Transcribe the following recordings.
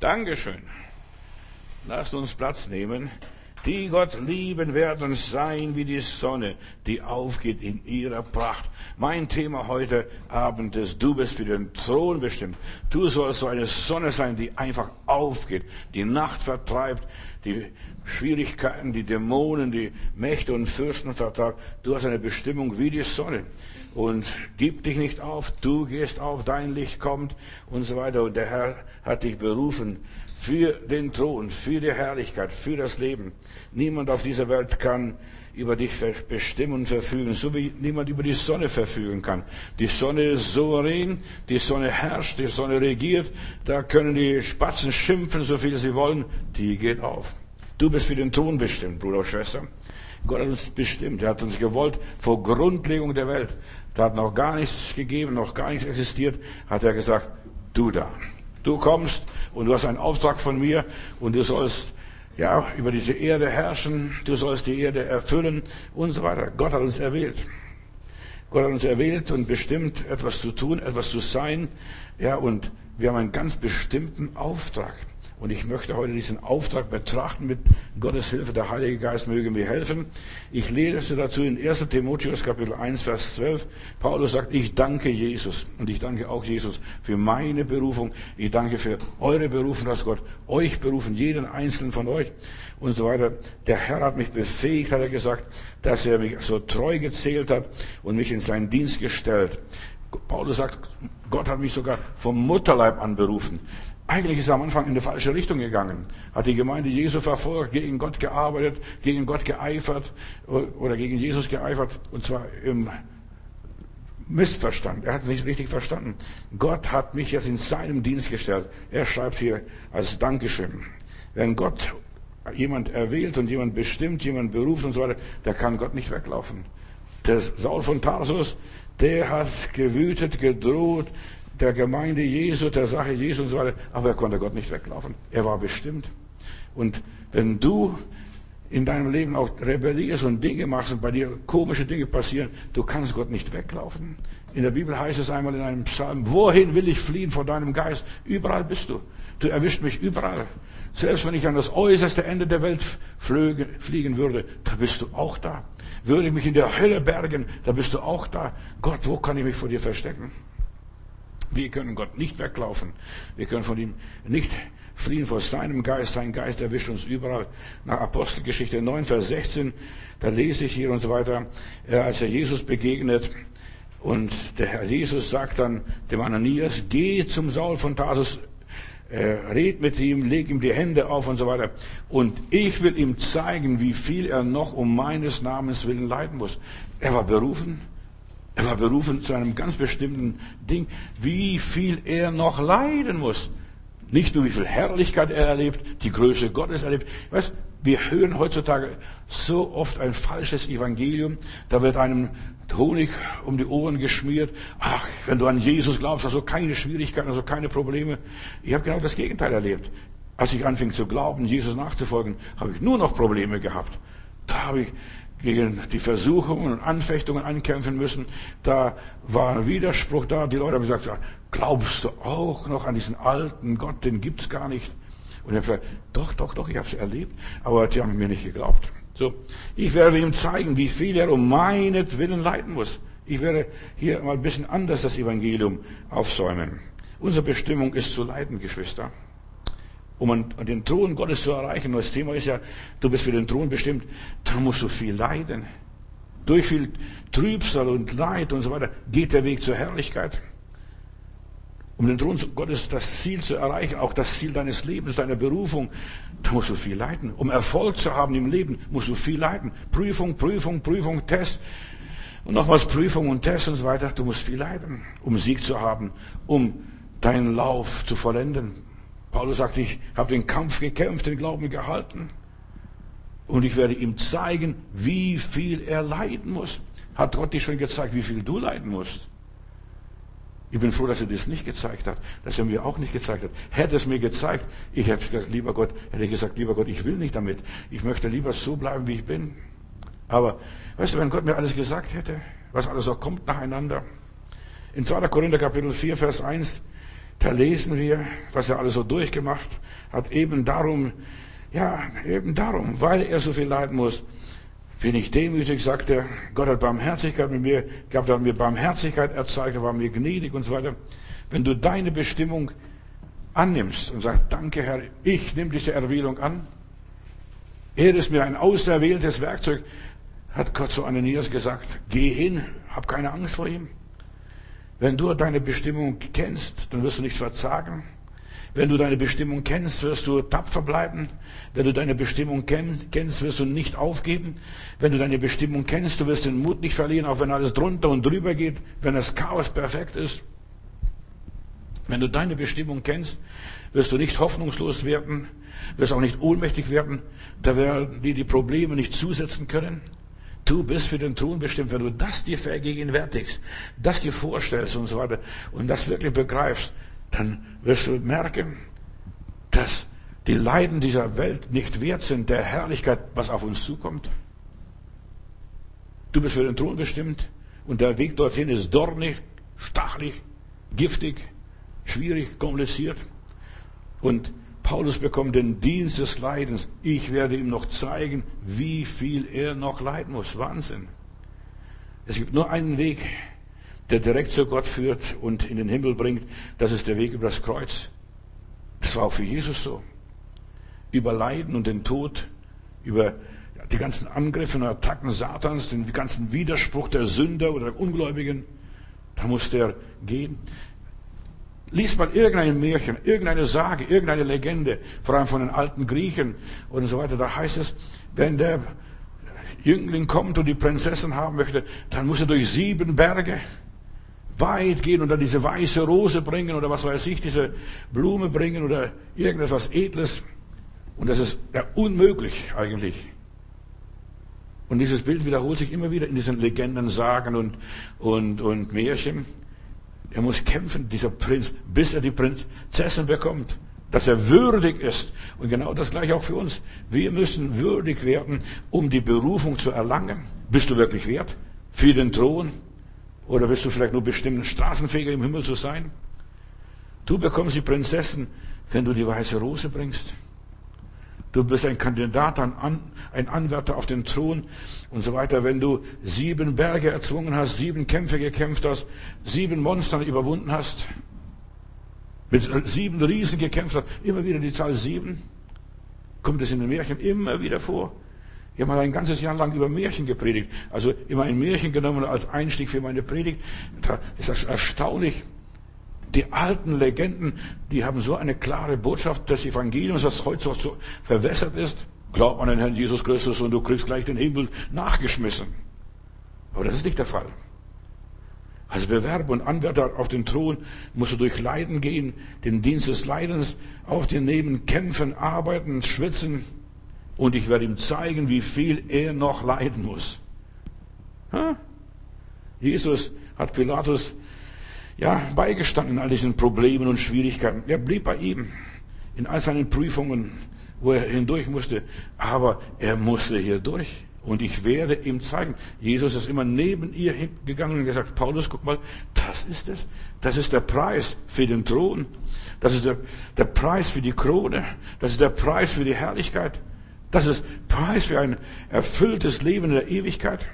Dankeschön. Lasst uns Platz nehmen. Die Gott lieben werden sein wie die Sonne, die aufgeht in ihrer Pracht. Mein Thema heute Abend ist, du bist für den Thron bestimmt. Du sollst so eine Sonne sein, die einfach aufgeht, die Nacht vertreibt, die Schwierigkeiten, die Dämonen, die Mächte und Fürsten vertreibt. Du hast eine Bestimmung wie die Sonne. Und gib dich nicht auf, du gehst auf, dein Licht kommt und so weiter. Und der Herr hat dich berufen für den Thron, für die Herrlichkeit, für das Leben. Niemand auf dieser Welt kann über dich bestimmen und verfügen, so wie niemand über die Sonne verfügen kann. Die Sonne ist souverän, die Sonne herrscht, die Sonne regiert, da können die Spatzen schimpfen, so viel sie wollen, die geht auf. Du bist für den Thron bestimmt, Bruder und Schwester. Gott hat uns bestimmt, er hat uns gewollt vor Grundlegung der Welt. Da hat noch gar nichts gegeben, noch gar nichts existiert, hat er gesagt, du da. Du kommst und du hast einen Auftrag von mir und du sollst ja über diese Erde herrschen, du sollst die Erde erfüllen und so weiter. Gott hat uns erwählt. Gott hat uns erwählt und bestimmt, etwas zu tun, etwas zu sein. Ja, und wir haben einen ganz bestimmten Auftrag. Und ich möchte heute diesen Auftrag betrachten mit Gottes Hilfe. Der Heilige Geist möge mir helfen. Ich lese dazu in 1 Timotheus Kapitel 1, Vers 12. Paulus sagt, ich danke Jesus. Und ich danke auch Jesus für meine Berufung. Ich danke für eure Berufung, dass Gott euch berufen, jeden einzelnen von euch und so weiter. Der Herr hat mich befähigt, hat er gesagt, dass er mich so treu gezählt hat und mich in seinen Dienst gestellt. Paulus sagt, Gott hat mich sogar vom Mutterleib an berufen. Eigentlich ist er am Anfang in die falsche Richtung gegangen. Hat die Gemeinde Jesu verfolgt, gegen Gott gearbeitet, gegen Gott geeifert oder gegen Jesus geeifert. Und zwar im Missverstand. Er hat es nicht richtig verstanden. Gott hat mich jetzt in seinem Dienst gestellt. Er schreibt hier als Dankeschön. Wenn Gott jemand erwählt und jemand bestimmt, jemand beruft und so weiter, der kann Gott nicht weglaufen. Der Saul von Tarsus, der hat gewütet, gedroht, der Gemeinde Jesu, der Sache Jesu und so weiter. Aber er konnte Gott nicht weglaufen. Er war bestimmt. Und wenn du in deinem Leben auch rebellierst und Dinge machst und bei dir komische Dinge passieren, du kannst Gott nicht weglaufen. In der Bibel heißt es einmal in einem Psalm, wohin will ich fliehen vor deinem Geist? Überall bist du. Du erwischt mich überall. Selbst wenn ich an das äußerste Ende der Welt fliegen würde, da bist du auch da. Würde ich mich in der Hölle bergen, da bist du auch da. Gott, wo kann ich mich vor dir verstecken? Wir können Gott nicht weglaufen. Wir können von ihm nicht fliehen vor seinem Geist. Sein Geist erwischt uns überall. Nach Apostelgeschichte 9, Vers 16, da lese ich hier und so weiter, äh, als er Jesus begegnet, und der Herr Jesus sagt dann dem Ananias, geh zum Saul von Tarsus, äh, red mit ihm, leg ihm die Hände auf und so weiter. Und ich will ihm zeigen, wie viel er noch um meines Namens willen leiden muss. Er war berufen, er war berufen zu einem ganz bestimmten Ding, wie viel er noch leiden muss. Nicht nur wie viel Herrlichkeit er erlebt, die Größe Gottes erlebt. Weißt, wir hören heutzutage so oft ein falsches Evangelium. Da wird einem Honig um die Ohren geschmiert. Ach, wenn du an Jesus glaubst, hast du keine Schwierigkeiten, also keine Probleme. Ich habe genau das Gegenteil erlebt. Als ich anfing zu glauben, Jesus nachzufolgen, habe ich nur noch Probleme gehabt. Da habe ich gegen die Versuchungen und Anfechtungen ankämpfen müssen. Da war ein Widerspruch da. Die Leute haben gesagt, glaubst du auch noch an diesen alten Gott, den gibt's gar nicht. Und er gesagt, doch, doch, doch, ich habe es erlebt, aber die haben mir nicht geglaubt. So, ich werde ihm zeigen, wie viel er um meinetwillen leiden muss. Ich werde hier mal ein bisschen anders das Evangelium aufsäumen. Unsere Bestimmung ist zu leiden, Geschwister um den Thron Gottes zu erreichen. das Thema ist ja, du bist für den Thron bestimmt, dann musst du viel leiden. Durch viel Trübsal und Leid und so weiter geht der Weg zur Herrlichkeit. Um den Thron Gottes das Ziel zu erreichen, auch das Ziel deines Lebens, deiner Berufung, da musst du viel leiden. Um Erfolg zu haben im Leben, musst du viel leiden. Prüfung, Prüfung, Prüfung, Test. Und nochmals Prüfung und Test und so weiter. Du musst viel leiden, um Sieg zu haben, um deinen Lauf zu vollenden. Paulus sagt, ich habe den Kampf gekämpft, den Glauben gehalten. Und ich werde ihm zeigen, wie viel er leiden muss. Hat Gott dir schon gezeigt, wie viel du leiden musst? Ich bin froh, dass er das nicht gezeigt hat, dass er mir auch nicht gezeigt hat. Hätte es mir gezeigt, ich hätte gesagt, lieber Gott, hätte ich gesagt, lieber Gott, ich will nicht damit. Ich möchte lieber so bleiben, wie ich bin. Aber, weißt du, wenn Gott mir alles gesagt hätte, was alles auch kommt nacheinander. In 2. Korinther Kapitel 4, Vers 1, da lesen wir, was er alles so durchgemacht hat, eben darum, ja, eben darum, weil er so viel leiden muss, bin ich demütig, sagt er, Gott hat Barmherzigkeit mit mir gehabt, hat mir Barmherzigkeit erzeigt, er war mir gnädig und so weiter. Wenn du deine Bestimmung annimmst und sagst, danke Herr, ich nehme diese Erwählung an, er ist mir ein auserwähltes Werkzeug, hat Gott zu Ananias gesagt, geh hin, hab keine Angst vor ihm. Wenn du deine Bestimmung kennst, dann wirst du nicht verzagen. Wenn du deine Bestimmung kennst, wirst du tapfer bleiben. Wenn du deine Bestimmung kennst, wirst du nicht aufgeben. Wenn du deine Bestimmung kennst, du wirst den Mut nicht verlieren, auch wenn alles drunter und drüber geht, wenn das Chaos perfekt ist. Wenn du deine Bestimmung kennst, wirst du nicht hoffnungslos werden, wirst auch nicht ohnmächtig werden, da werden dir die Probleme nicht zusetzen können. Du bist für den Thron bestimmt, wenn du das dir vergegenwärtigst, das dir vorstellst und so weiter und das wirklich begreifst, dann wirst du merken, dass die Leiden dieser Welt nicht wert sind der Herrlichkeit, was auf uns zukommt. Du bist für den Thron bestimmt und der Weg dorthin ist dornig, stachelig, giftig, schwierig, kompliziert. Und Paulus bekommt den Dienst des Leidens. Ich werde ihm noch zeigen, wie viel er noch leiden muss. Wahnsinn. Es gibt nur einen Weg, der direkt zu Gott führt und in den Himmel bringt. Das ist der Weg über das Kreuz. Das war auch für Jesus so. Über Leiden und den Tod, über die ganzen Angriffe und Attacken Satans, den ganzen Widerspruch der Sünder oder der Ungläubigen, da musste er gehen. Liest man irgendein Märchen, irgendeine Sage, irgendeine Legende, vor allem von den alten Griechen und so weiter, da heißt es, wenn der Jüngling kommt und die Prinzessin haben möchte, dann muss er durch sieben Berge weit gehen und dann diese weiße Rose bringen oder was weiß ich, diese Blume bringen oder irgendetwas Edles. Und das ist ja unmöglich eigentlich. Und dieses Bild wiederholt sich immer wieder in diesen Legenden, Sagen und, und, und Märchen. Er muss kämpfen, dieser Prinz, bis er die Prinzessin bekommt. Dass er würdig ist. Und genau das gleiche auch für uns. Wir müssen würdig werden, um die Berufung zu erlangen. Bist du wirklich wert? Für den Thron? Oder bist du vielleicht nur bestimmt Straßenfeger im Himmel zu sein? Du bekommst die Prinzessin, wenn du die weiße Rose bringst. Du bist ein Kandidat, ein Anwärter auf den Thron und so weiter. Wenn du sieben Berge erzwungen hast, sieben Kämpfe gekämpft hast, sieben Monster überwunden hast, mit sieben Riesen gekämpft hast, immer wieder die Zahl sieben, kommt es in den Märchen immer wieder vor. Ich habe mal ein ganzes Jahr lang über Märchen gepredigt. Also immer ein Märchen genommen als Einstieg für meine Predigt. Da ist das erstaunlich. Die alten Legenden, die haben so eine klare Botschaft des Evangeliums, das heute so verwässert ist. Glaub an den Herrn Jesus Christus und du kriegst gleich den Himmel nachgeschmissen. Aber das ist nicht der Fall. Als Bewerber und Anwärter auf den Thron musst du durch Leiden gehen, den Dienst des Leidens auf dir nehmen, kämpfen, arbeiten, schwitzen, und ich werde ihm zeigen, wie viel er noch leiden muss. Ha? Jesus hat Pilatus ja beigestanden in all diesen Problemen und Schwierigkeiten. Er blieb bei ihm in all seinen Prüfungen, wo er hindurch musste. Aber er musste hier durch. Und ich werde ihm zeigen. Jesus ist immer neben ihr gegangen und gesagt, Paulus, guck mal, das ist es. Das ist der Preis für den Thron. Das ist der, der Preis für die Krone. Das ist der Preis für die Herrlichkeit. Das ist Preis für ein erfülltes Leben in der Ewigkeit.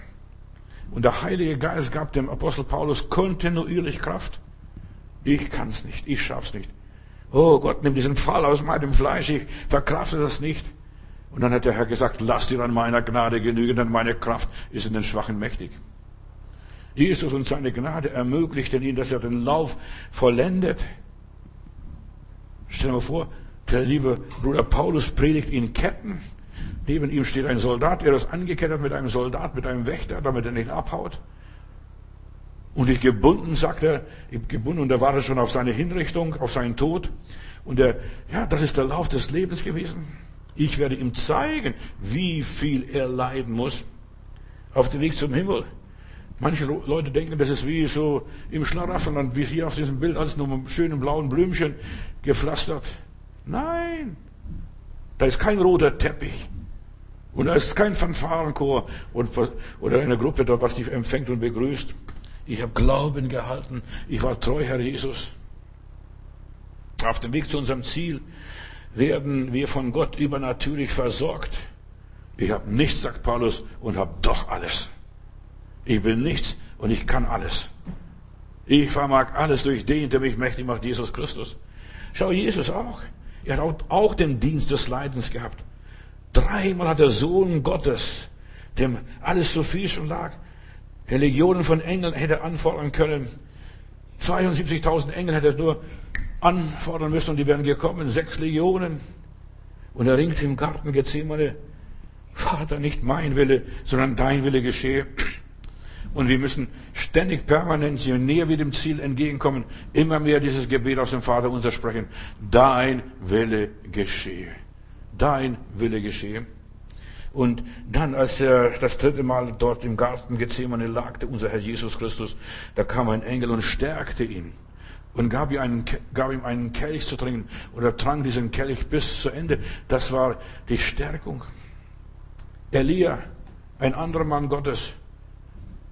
Und der Heilige Geist gab dem Apostel Paulus kontinuierlich Kraft. Ich kann's nicht, ich schaff's nicht. Oh Gott, nimm diesen Fall aus meinem Fleisch, ich verkrafte das nicht. Und dann hat der Herr gesagt, lass dir an meiner Gnade genügen, denn meine Kraft ist in den Schwachen mächtig. Jesus und seine Gnade ermöglichten ihn, dass er den Lauf vollendet. Stell dir mal vor, der liebe Bruder Paulus predigt in Ketten. Neben ihm steht ein Soldat, er ist angekettet mit einem Soldat, mit einem Wächter, damit er nicht abhaut. Und ich gebunden, sagt er, ich gebunden und er wartet schon auf seine Hinrichtung, auf seinen Tod. Und er, ja, das ist der Lauf des Lebens gewesen. Ich werde ihm zeigen, wie viel er leiden muss auf dem Weg zum Himmel. Manche Leute denken, das ist wie so im Schlaraffenland, wie hier auf diesem Bild, alles nur mit schönen blauen Blümchen gepflastert. Nein, da ist kein roter Teppich. Und da ist kein Fanfarenchor oder eine Gruppe dort, was dich empfängt und begrüßt. Ich habe Glauben gehalten. Ich war treu, Herr Jesus. Auf dem Weg zu unserem Ziel werden wir von Gott übernatürlich versorgt. Ich habe nichts, sagt Paulus, und habe doch alles. Ich bin nichts und ich kann alles. Ich vermag alles durch den, der mich mächtig macht, Jesus Christus. Schau, Jesus auch. Er hat auch den Dienst des Leidens gehabt. Dreimal hat der Sohn Gottes, dem alles viel schon lag, der Legionen von Engeln hätte anfordern können. 72.000 Engel hätte er nur anfordern müssen und die wären gekommen. Sechs Legionen. Und er ringt im Garten Gethsemane, Vater, nicht mein Wille, sondern dein Wille geschehe. Und wir müssen ständig permanent, je näher wir dem Ziel entgegenkommen, immer mehr dieses Gebet aus dem Vater unser sprechen. Dein Wille geschehe. Dein Wille geschehe. Und dann, als er das dritte Mal dort im Garten Gethsemane lag, unser Herr Jesus Christus, da kam ein Engel und stärkte ihn und gab ihm, einen, gab ihm einen Kelch zu trinken oder trank diesen Kelch bis zu Ende. Das war die Stärkung. Elia, ein anderer Mann Gottes.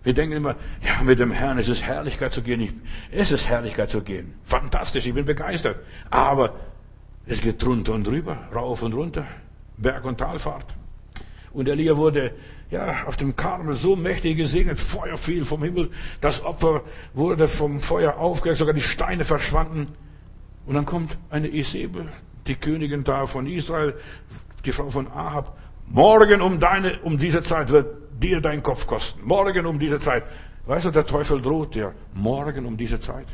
Wir denken immer, ja, mit dem Herrn ist es Herrlichkeit zu gehen. Ich, es ist Herrlichkeit zu gehen. Fantastisch, ich bin begeistert. Aber es geht drunter und drüber, rauf und runter, Berg- und Talfahrt. Und Elia wurde ja, auf dem Karmel so mächtig gesegnet, Feuer fiel vom Himmel, das Opfer wurde vom Feuer aufgeregt, sogar die Steine verschwanden. Und dann kommt eine Isabel, die Königin da von Israel, die Frau von Ahab. Morgen um deine, um diese Zeit wird dir dein Kopf kosten. Morgen um diese Zeit. Weißt du, der Teufel droht dir. Morgen um diese Zeit.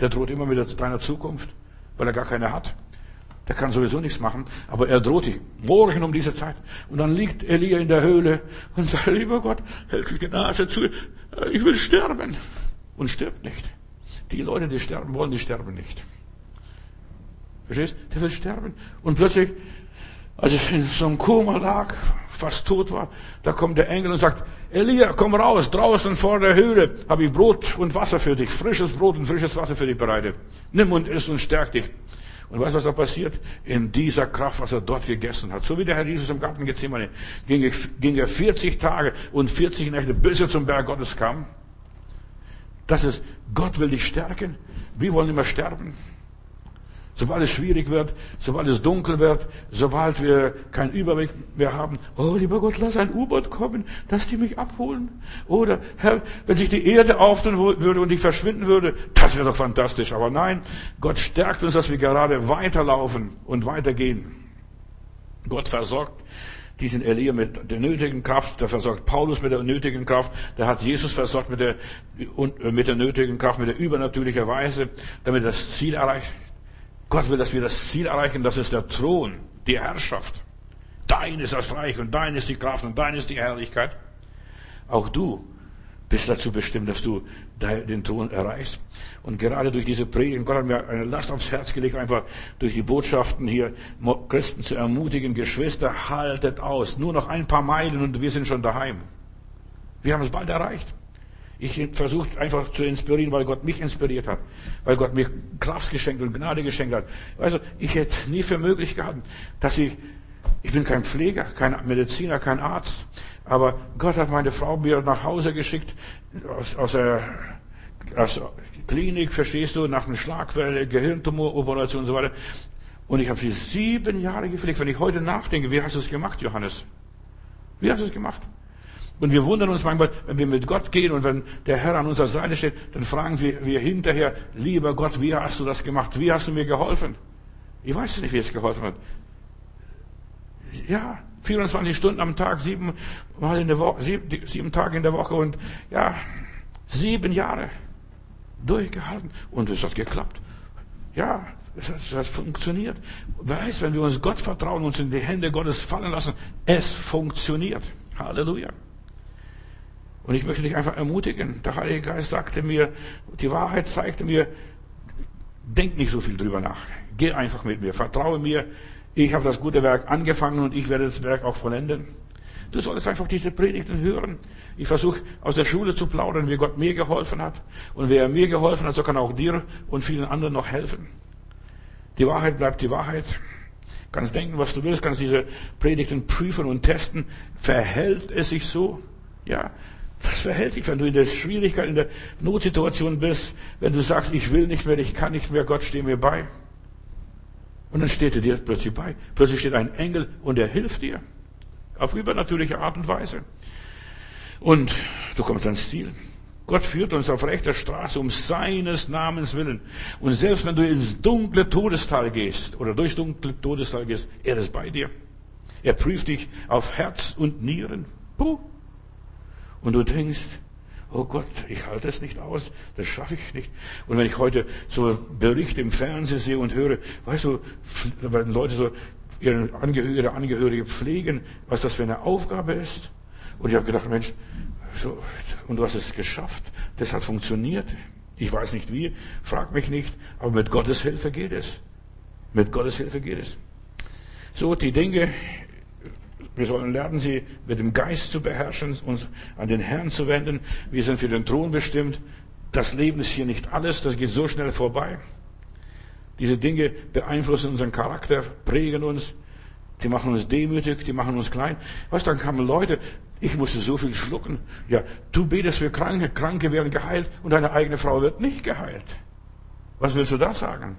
Der droht immer mit deiner Zukunft, weil er gar keine hat. Der kann sowieso nichts machen, aber er droht dich. Morgen um diese Zeit. Und dann liegt Elia in der Höhle und sagt, lieber Gott, helf mir die Nase zu. Ich will sterben. Und stirbt nicht. Die Leute, die sterben wollen, die sterben nicht. Verstehst? Der will sterben. Und plötzlich, als ich in so einem Koma lag, fast tot war, da kommt der Engel und sagt, Elia, komm raus, draußen vor der Höhle habe ich Brot und Wasser für dich, frisches Brot und frisches Wasser für dich bereitet. Nimm und iss und stärk dich. Und weißt du, was da passiert? In dieser Kraft, was er dort gegessen hat. So wie der Herr Jesus im Garten Gethsemane, ging, ging er 40 Tage und 40 Nächte, bis er zum Berg Gottes kam. Das ist, Gott will dich stärken. Wir wollen immer sterben. Sobald es schwierig wird, sobald es dunkel wird, sobald wir keinen Überblick mehr haben, oh lieber Gott, lass ein U-Boot kommen, dass die mich abholen. Oder Herr, wenn sich die Erde auftun würde und ich verschwinden würde, das wäre doch fantastisch. Aber nein, Gott stärkt uns, dass wir gerade weiterlaufen und weitergehen. Gott versorgt diesen Elia mit der nötigen Kraft, der versorgt Paulus mit der nötigen Kraft, der hat Jesus versorgt mit der, mit der nötigen Kraft, mit der übernatürlichen Weise, damit das Ziel erreicht. Gott will, dass wir das Ziel erreichen, das ist der Thron, die Herrschaft. Dein ist das Reich und dein ist die Kraft und dein ist die Herrlichkeit. Auch du bist dazu bestimmt, dass du den Thron erreichst. Und gerade durch diese Predigt, Gott hat mir eine Last aufs Herz gelegt, einfach durch die Botschaften hier, Christen zu ermutigen, Geschwister, haltet aus. Nur noch ein paar Meilen und wir sind schon daheim. Wir haben es bald erreicht. Ich versuche einfach zu inspirieren, weil Gott mich inspiriert hat, weil Gott mir Kraft geschenkt und Gnade geschenkt hat. Also ich hätte nie für möglich gehabt, dass ich, ich bin kein Pfleger, kein Mediziner, kein Arzt, aber Gott hat meine Frau mir nach Hause geschickt aus, aus der aus Klinik, verstehst du, nach einer Schlagwelle, Gehirntumoroperation und so weiter. Und ich habe sie sieben Jahre gepflegt. Wenn ich heute nachdenke, wie hast du es gemacht, Johannes? Wie hast du es gemacht? Und wir wundern uns manchmal, wenn wir mit Gott gehen und wenn der Herr an unserer Seite steht, dann fragen wir, wir hinterher, lieber Gott, wie hast du das gemacht? Wie hast du mir geholfen? Ich weiß nicht, wie es geholfen hat. Ja, 24 Stunden am Tag, sieben Mal in der Woche, sieben, sieben Tage in der Woche und ja, sieben Jahre durchgehalten und es hat geklappt. Ja, es hat, es hat funktioniert. Weiß, wenn wir uns Gott vertrauen, uns in die Hände Gottes fallen lassen, es funktioniert. Halleluja. Und ich möchte dich einfach ermutigen. Der Heilige Geist sagte mir, die Wahrheit zeigte mir, denk nicht so viel drüber nach. Geh einfach mit mir, vertraue mir. Ich habe das gute Werk angefangen und ich werde das Werk auch vollenden. Du solltest einfach diese Predigten hören. Ich versuche aus der Schule zu plaudern, wie Gott mir geholfen hat. Und wer mir geholfen hat, so kann auch dir und vielen anderen noch helfen. Die Wahrheit bleibt die Wahrheit. Kannst denken, was du willst, kannst diese Predigten prüfen und testen. Verhält es sich so? Ja, was verhält sich, wenn du in der Schwierigkeit, in der Notsituation bist, wenn du sagst, ich will nicht mehr, ich kann nicht mehr, Gott steh mir bei? Und dann steht er dir plötzlich bei. Plötzlich steht ein Engel und er hilft dir. Auf übernatürliche Art und Weise. Und du kommst ans Ziel. Gott führt uns auf rechter Straße um seines Namens willen. Und selbst wenn du ins dunkle Todestal gehst oder durchs dunkle Todestal gehst, er ist bei dir. Er prüft dich auf Herz und Nieren. Puh. Und du denkst, oh Gott, ich halte es nicht aus, das schaffe ich nicht. Und wenn ich heute so Berichte im Fernsehen sehe und höre, weißt du, wenn Leute so ihre Angehörige, Angehörige pflegen, was das für eine Aufgabe ist. Und ich habe gedacht, Mensch, so, und du hast es geschafft. Das hat funktioniert. Ich weiß nicht wie, frag mich nicht, aber mit Gottes Hilfe geht es. Mit Gottes Hilfe geht es. So, die Dinge, wir sollen lernen, sie mit dem Geist zu beherrschen, uns an den Herrn zu wenden. Wir sind für den Thron bestimmt. Das Leben ist hier nicht alles, das geht so schnell vorbei. Diese Dinge beeinflussen unseren Charakter, prägen uns, die machen uns demütig, die machen uns klein. Weißt, dann kamen Leute, ich musste so viel schlucken. Ja, du betest für Kranke, Kranke werden geheilt und deine eigene Frau wird nicht geheilt. Was willst du da sagen?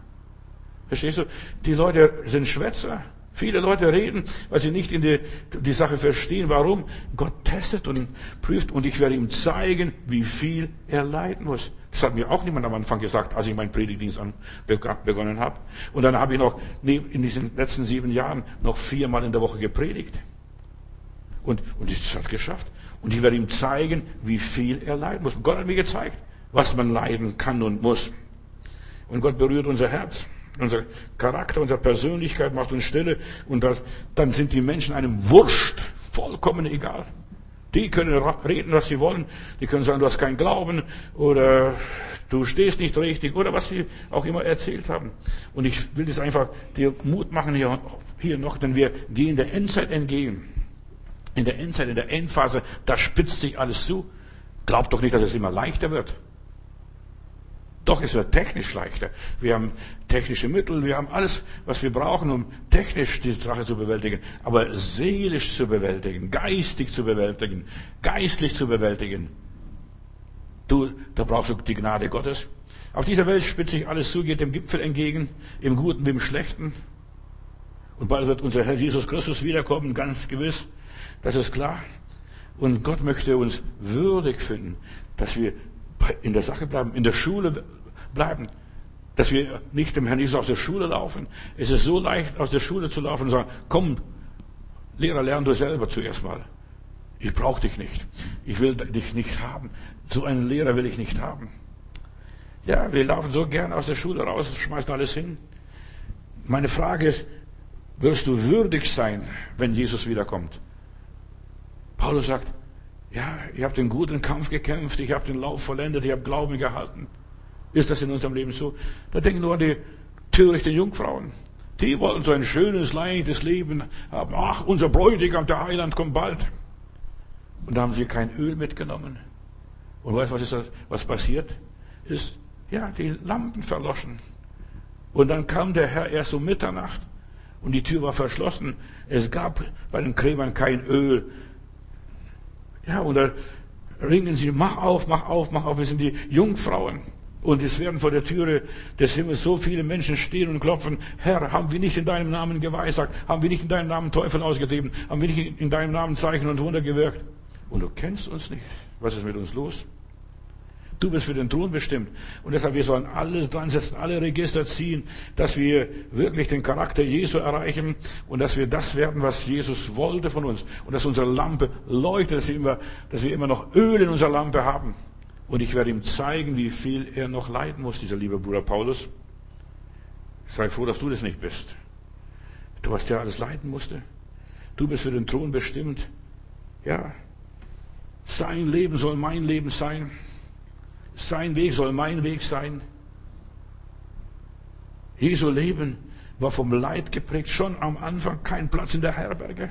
Verstehst du? Die Leute sind Schwätzer. Viele Leute reden, weil sie nicht in die, die Sache verstehen. Warum? Gott testet und prüft und ich werde ihm zeigen, wie viel er leiden muss. Das hat mir auch niemand am Anfang gesagt, als ich meinen Predigtdienst an, begonnen habe. Und dann habe ich noch in diesen letzten sieben Jahren noch viermal in der Woche gepredigt. Und, und das hat geschafft. Und ich werde ihm zeigen, wie viel er leiden muss. Gott hat mir gezeigt, was man leiden kann und muss. Und Gott berührt unser Herz, unser Charakter, unsere Persönlichkeit, macht uns stille. Und das, dann sind die Menschen einem Wurscht, vollkommen egal. Die können reden, was sie wollen. Die können sagen, du hast keinen Glauben oder du stehst nicht richtig oder was sie auch immer erzählt haben. Und ich will das einfach dir Mut machen hier, hier noch, denn wir gehen der Endzeit entgegen in der Endzeit, in der Endphase, da spitzt sich alles zu. Glaubt doch nicht, dass es immer leichter wird. Doch, es wird technisch leichter. Wir haben technische Mittel, wir haben alles, was wir brauchen, um technisch die Sache zu bewältigen. Aber seelisch zu bewältigen, geistig zu bewältigen, geistlich zu bewältigen, du, da brauchst du die Gnade Gottes. Auf dieser Welt spitzt sich alles zu, geht dem Gipfel entgegen, im Guten wie im Schlechten. Und bald wird unser Herr Jesus Christus wiederkommen, ganz gewiss. Das ist klar. Und Gott möchte uns würdig finden, dass wir in der Sache bleiben, in der Schule bleiben, dass wir nicht dem Herrn Jesus aus der Schule laufen. Es ist so leicht, aus der Schule zu laufen und sagen, komm, Lehrer, lern du selber zuerst mal. Ich brauche dich nicht. Ich will dich nicht haben. So einen Lehrer will ich nicht haben. Ja, wir laufen so gern aus der Schule raus, schmeißen alles hin. Meine Frage ist, wirst du würdig sein, wenn Jesus wiederkommt? Paulus sagt, ja, ich habe den guten Kampf gekämpft, ich habe den Lauf vollendet, ich habe Glauben gehalten. Ist das in unserem Leben so? Da denken nur an die törichten Jungfrauen. Die wollten so ein schönes, leichtes Leben haben. Ach, unser Bräutigam, der Heiland, kommt bald. Und da haben sie kein Öl mitgenommen. Und weißt du, was, ist das, was passiert ist? Ja, die Lampen verloschen. Und dann kam der Herr erst um Mitternacht und die Tür war verschlossen. Es gab bei den Krämern kein Öl. Ja, und da ringen sie, mach auf, mach auf, mach auf. Wir sind die Jungfrauen. Und es werden vor der Türe des Himmels so viele Menschen stehen und klopfen. Herr, haben wir nicht in deinem Namen geweissagt? Haben wir nicht in deinem Namen Teufel ausgetrieben? Haben wir nicht in deinem Namen Zeichen und Wunder gewirkt? Und du kennst uns nicht. Was ist mit uns los? Du bist für den Thron bestimmt. Und deshalb, wir sollen alles dran setzen, alle Register ziehen, dass wir wirklich den Charakter Jesu erreichen und dass wir das werden, was Jesus wollte von uns. Und dass unsere Lampe leuchtet, dass wir immer, dass wir immer noch Öl in unserer Lampe haben. Und ich werde ihm zeigen, wie viel er noch leiden muss, dieser liebe Bruder Paulus. Sei froh, dass du das nicht bist. Du, was der alles leiden musste. Du bist für den Thron bestimmt. Ja. Sein Leben soll mein Leben sein. Sein Weg soll mein Weg sein. Jesu Leben war vom Leid geprägt, schon am Anfang kein Platz in der Herberge.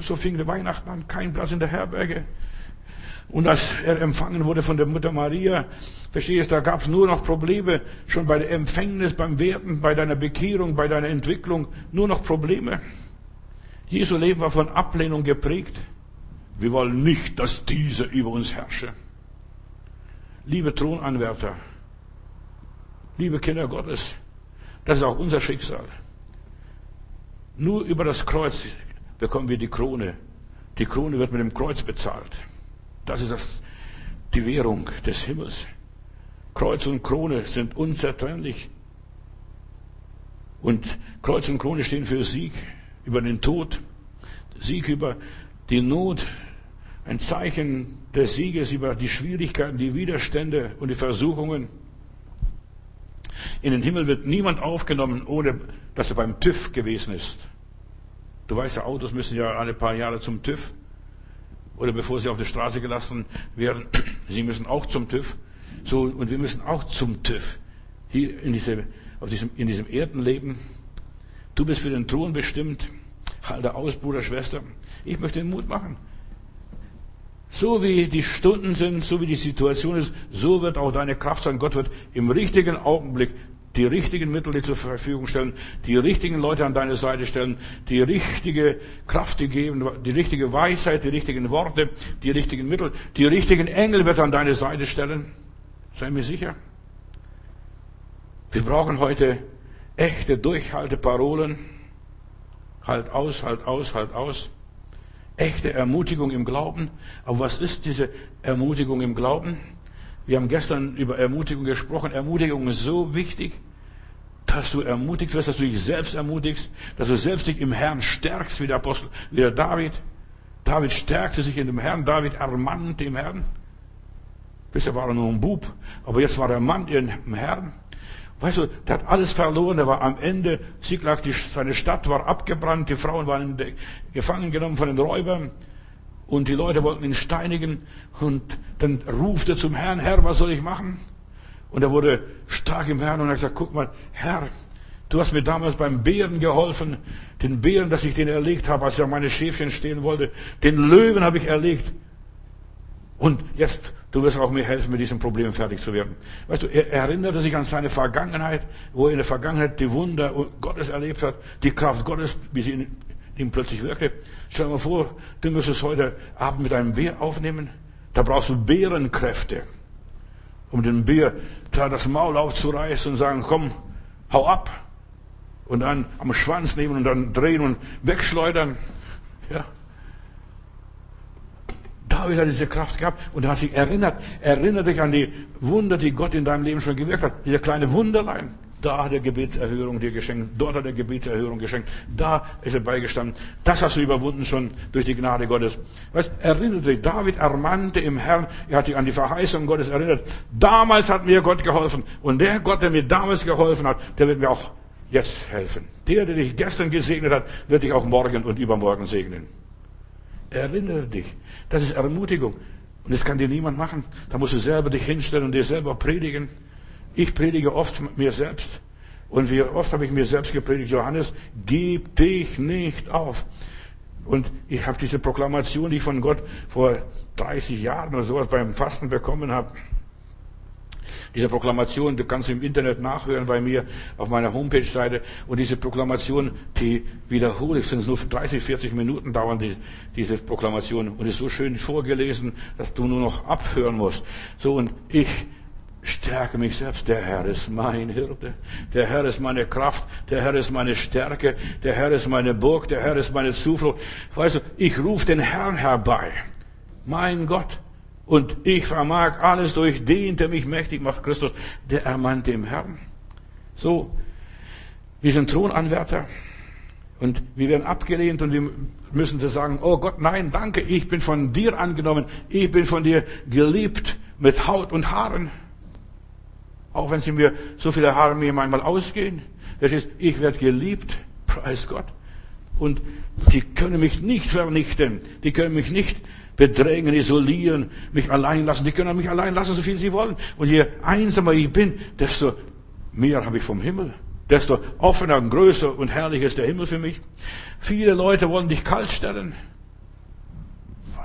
So fing der Weihnachten an, kein Platz in der Herberge. Und als er empfangen wurde von der Mutter Maria, verstehst du, da gab es nur noch Probleme, schon bei der Empfängnis, beim Werden, bei deiner Bekehrung, bei deiner Entwicklung, nur noch Probleme. Jesu Leben war von Ablehnung geprägt. Wir wollen nicht, dass dieser über uns herrsche. Liebe Thronanwärter, liebe Kinder Gottes, Das ist auch unser Schicksal. Nur über das Kreuz bekommen wir die Krone. Die Krone wird mit dem Kreuz bezahlt. Das ist das, die Währung des Himmels. Kreuz und Krone sind unzertrennlich. Und Kreuz und Krone stehen für Sieg über den Tod, Sieg über die Not, ein Zeichen des Sieges über die Schwierigkeiten, die Widerstände und die Versuchungen. In den Himmel wird niemand aufgenommen, ohne dass er beim TÜV gewesen ist. Du weißt Autos müssen ja alle paar Jahre zum TÜV. Oder bevor sie auf die Straße gelassen werden, sie müssen auch zum TÜV. So, und wir müssen auch zum TÜV. Hier in, diese, auf diesem, in diesem Erdenleben. Du bist für den Thron bestimmt. Halte aus, Bruder, Schwester. Ich möchte den Mut machen. So wie die Stunden sind, so wie die Situation ist, so wird auch deine Kraft sein. Gott wird im richtigen Augenblick die richtigen Mittel dir zur Verfügung stellen, die richtigen Leute an deine Seite stellen, die richtige Kraft dir geben, die richtige Weisheit, die richtigen Worte, die richtigen Mittel, die richtigen Engel wird an deine Seite stellen. Sei mir sicher. Wir brauchen heute echte Durchhalteparolen. Halt aus, halt aus, halt aus. Echte Ermutigung im Glauben. Aber was ist diese Ermutigung im Glauben? Wir haben gestern über Ermutigung gesprochen. Ermutigung ist so wichtig, dass du ermutigt wirst, dass du dich selbst ermutigst, dass du selbst dich im Herrn stärkst, wie der Apostel, wie der David. David stärkte sich in dem Herrn, David ermannte im Herrn. Bisher war er nur ein Bub, aber jetzt war er Mann im Herrn. Weißt du, der hat alles verloren, er war am Ende, Siglag, die, seine Stadt war abgebrannt, die Frauen waren gefangen genommen von den Räubern und die Leute wollten ihn steinigen und dann ruft er zum Herrn, Herr, was soll ich machen? Und er wurde stark im Herrn und hat gesagt, guck mal, Herr, du hast mir damals beim Bären geholfen, den Bären, dass ich den erlegt habe, als er meine Schäfchen stehlen wollte, den Löwen habe ich erlegt. Und jetzt, du wirst auch mir helfen, mit diesem Problem fertig zu werden. Weißt du, er erinnerte sich an seine Vergangenheit, wo er in der Vergangenheit die Wunder Gottes erlebt hat, die Kraft Gottes, wie sie in ihm plötzlich wirkte. Stell dir mal vor, du müsstest heute Abend mit einem Bär aufnehmen. Da brauchst du Bärenkräfte, um den Bär da das Maul aufzureißen und sagen, komm, hau ab. Und dann am Schwanz nehmen und dann drehen und wegschleudern. Ja. David hat diese Kraft gehabt und er hat sich erinnert. Erinnere dich an die Wunder, die Gott in deinem Leben schon gewirkt hat. Diese kleine Wunderlein. Da hat er Gebetserhörung dir geschenkt. Dort hat er Gebetserhörung geschenkt. Da ist er beigestanden. Das hast du überwunden schon durch die Gnade Gottes. Weißt, erinnere dich. David ermannte im Herrn. Er hat sich an die Verheißung Gottes erinnert. Damals hat mir Gott geholfen. Und der Gott, der mir damals geholfen hat, der wird mir auch jetzt helfen. Der, der dich gestern gesegnet hat, wird dich auch morgen und übermorgen segnen. Erinnere dich. Das ist Ermutigung. Und das kann dir niemand machen. Da musst du selber dich hinstellen und dir selber predigen. Ich predige oft mir selbst. Und wie oft habe ich mir selbst gepredigt, Johannes, gib dich nicht auf. Und ich habe diese Proklamation, die ich von Gott vor 30 Jahren oder sowas beim Fasten bekommen habe, diese Proklamation, die kannst du im Internet nachhören bei mir auf meiner Homepage-Seite. Und diese Proklamation, die wiederhole ich, sind nur 30, 40 Minuten dauern die, diese Proklamation. Und ist so schön vorgelesen, dass du nur noch abhören musst. So, und ich stärke mich selbst. Der Herr ist mein Hirte. Der Herr ist meine Kraft. Der Herr ist meine Stärke. Der Herr ist meine Burg. Der Herr ist meine Zuflucht. Weißt du, ich rufe den Herrn herbei. Mein Gott. Und ich vermag alles durch den, der mich mächtig macht, Christus, der ermannte im Herrn. So, wir sind Thronanwärter und wir werden abgelehnt und wir müssen sagen, oh Gott, nein, danke, ich bin von dir angenommen, ich bin von dir geliebt mit Haut und Haaren. Auch wenn sie mir so viele Haare mir manchmal ausgehen. Das ist, ich werde geliebt, preis Gott. Und die können mich nicht vernichten, die können mich nicht bedrängen, isolieren, mich allein lassen. Die können mich allein lassen, so viel sie wollen. Und je einsamer ich bin, desto mehr habe ich vom Himmel. Desto offener und größer und herrlicher ist der Himmel für mich. Viele Leute wollen dich kalt stellen.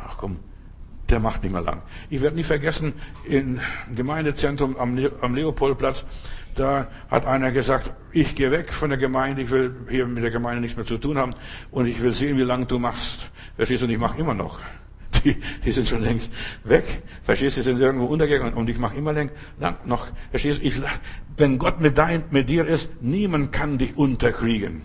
Ach komm, der macht nicht mehr lang. Ich werde nie vergessen, im Gemeindezentrum am, am Leopoldplatz, da hat einer gesagt, ich gehe weg von der Gemeinde, ich will hier mit der Gemeinde nichts mehr zu tun haben und ich will sehen, wie lange du machst. Verstehst du, und ich mache immer noch. Die, die sind schon längst weg. Verstehst du, die sind irgendwo untergegangen und ich mache immer lang, lang noch. Verstehst du, ich, wenn Gott mit, dein, mit dir ist, niemand kann dich unterkriegen.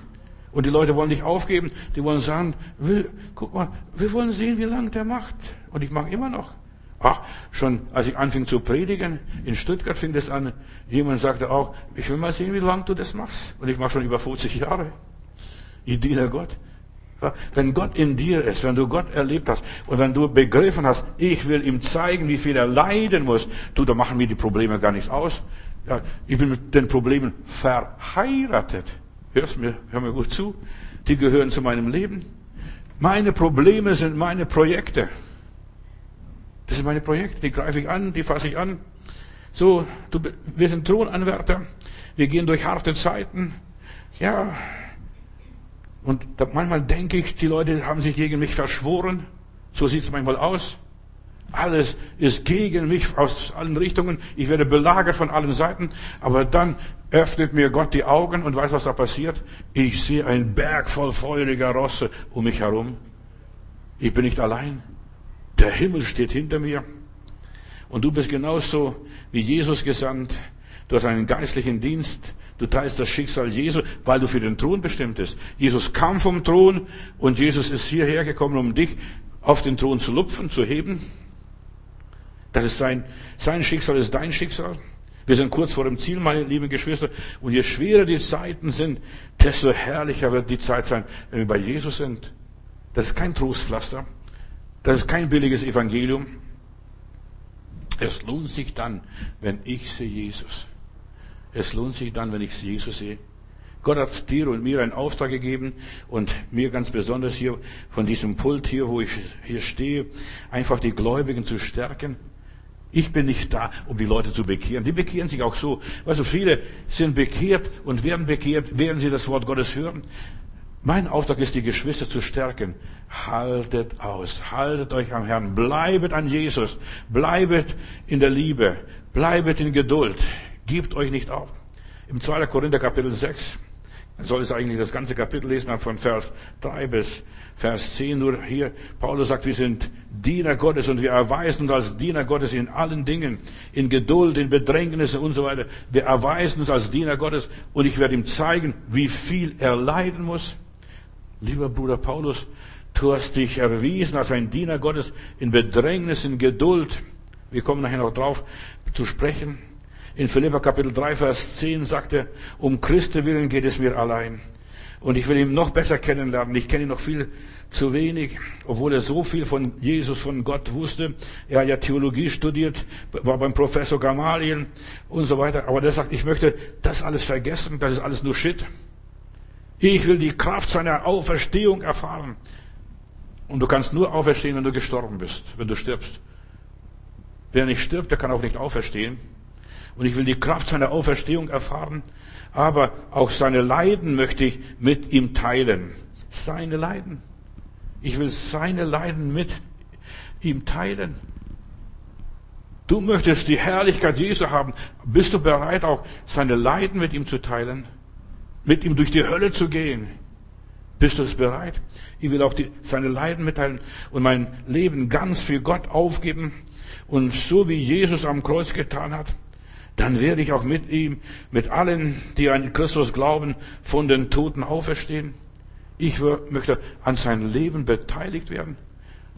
Und die Leute wollen dich aufgeben, die wollen sagen, will, guck mal, wir wollen sehen, wie lange der macht. Und ich mache immer noch. Ach, schon als ich anfing zu predigen, in Stuttgart fing das an, jemand sagte auch, ich will mal sehen, wie lange du das machst. Und ich mache schon über 50 Jahre. Ich diene Gott. Wenn Gott in dir ist, wenn du Gott erlebt hast und wenn du begriffen hast, ich will ihm zeigen, wie viel er leiden muss, du, da machen mir die Probleme gar nichts aus. Ja, ich bin mit den Problemen verheiratet. Hörst mir, hör mir gut zu. Die gehören zu meinem Leben. Meine Probleme sind meine Projekte. Das sind meine Projekte, die greife ich an, die fasse ich an. So, du, wir sind Thronanwärter. Wir gehen durch harte Zeiten. Ja, und da, manchmal denke ich, die Leute haben sich gegen mich verschworen. So sieht es manchmal aus. Alles ist gegen mich aus allen Richtungen. Ich werde belagert von allen Seiten. Aber dann öffnet mir Gott die Augen und weiß, was da passiert. Ich sehe einen Berg voll feuriger Rosse um mich herum. Ich bin nicht allein. Der Himmel steht hinter mir. Und du bist genauso wie Jesus gesandt. Du hast einen geistlichen Dienst. Du teilst das Schicksal Jesu, weil du für den Thron bestimmt bist. Jesus kam vom Thron und Jesus ist hierher gekommen, um dich auf den Thron zu lupfen, zu heben. Das ist sein, sein Schicksal ist dein Schicksal. Wir sind kurz vor dem Ziel, meine lieben Geschwister. Und je schwerer die Zeiten sind, desto herrlicher wird die Zeit sein, wenn wir bei Jesus sind. Das ist kein Trostpflaster. Das ist kein billiges Evangelium. Es lohnt sich dann, wenn ich sehe Jesus. Es lohnt sich dann, wenn ich Jesus sehe. Gott hat dir und mir einen Auftrag gegeben und mir ganz besonders hier von diesem Pult hier, wo ich hier stehe, einfach die Gläubigen zu stärken. Ich bin nicht da, um die Leute zu bekehren. Die bekehren sich auch so. Also viele sind bekehrt und werden bekehrt, während sie das Wort Gottes hören. Mein Auftrag ist, die Geschwister zu stärken. Haltet aus, haltet euch am Herrn, bleibet an Jesus, bleibet in der Liebe, bleibet in Geduld. Gebt euch nicht auf. Im 2. Korinther Kapitel 6 soll es eigentlich das ganze Kapitel lesen, von Vers 3 bis Vers 10. Nur hier, Paulus sagt, wir sind Diener Gottes und wir erweisen uns als Diener Gottes in allen Dingen, in Geduld, in Bedrängnissen und so weiter. Wir erweisen uns als Diener Gottes und ich werde ihm zeigen, wie viel er leiden muss. Lieber Bruder Paulus, du hast dich erwiesen als ein Diener Gottes in Bedrängnis, in Geduld. Wir kommen nachher noch drauf zu sprechen. In Philippa Kapitel 3, Vers 10 sagt er, um Christi willen geht es mir allein. Und ich will ihn noch besser kennenlernen. Ich kenne ihn noch viel zu wenig, obwohl er so viel von Jesus, von Gott wusste. Er hat ja Theologie studiert, war beim Professor Gamaliel und so weiter. Aber der sagt, ich möchte das alles vergessen, das ist alles nur Shit. Ich will die Kraft seiner Auferstehung erfahren. Und du kannst nur auferstehen, wenn du gestorben bist, wenn du stirbst. Wer nicht stirbt, der kann auch nicht auferstehen. Und ich will die Kraft seiner Auferstehung erfahren, aber auch seine Leiden möchte ich mit ihm teilen. Seine Leiden. Ich will seine Leiden mit ihm teilen. Du möchtest die Herrlichkeit Jesu haben. Bist du bereit, auch seine Leiden mit ihm zu teilen? Mit ihm durch die Hölle zu gehen? Bist du es bereit? Ich will auch die, seine Leiden mitteilen und mein Leben ganz für Gott aufgeben. Und so wie Jesus am Kreuz getan hat, dann werde ich auch mit ihm, mit allen, die an Christus glauben, von den Toten auferstehen. Ich möchte an seinem Leben beteiligt werden.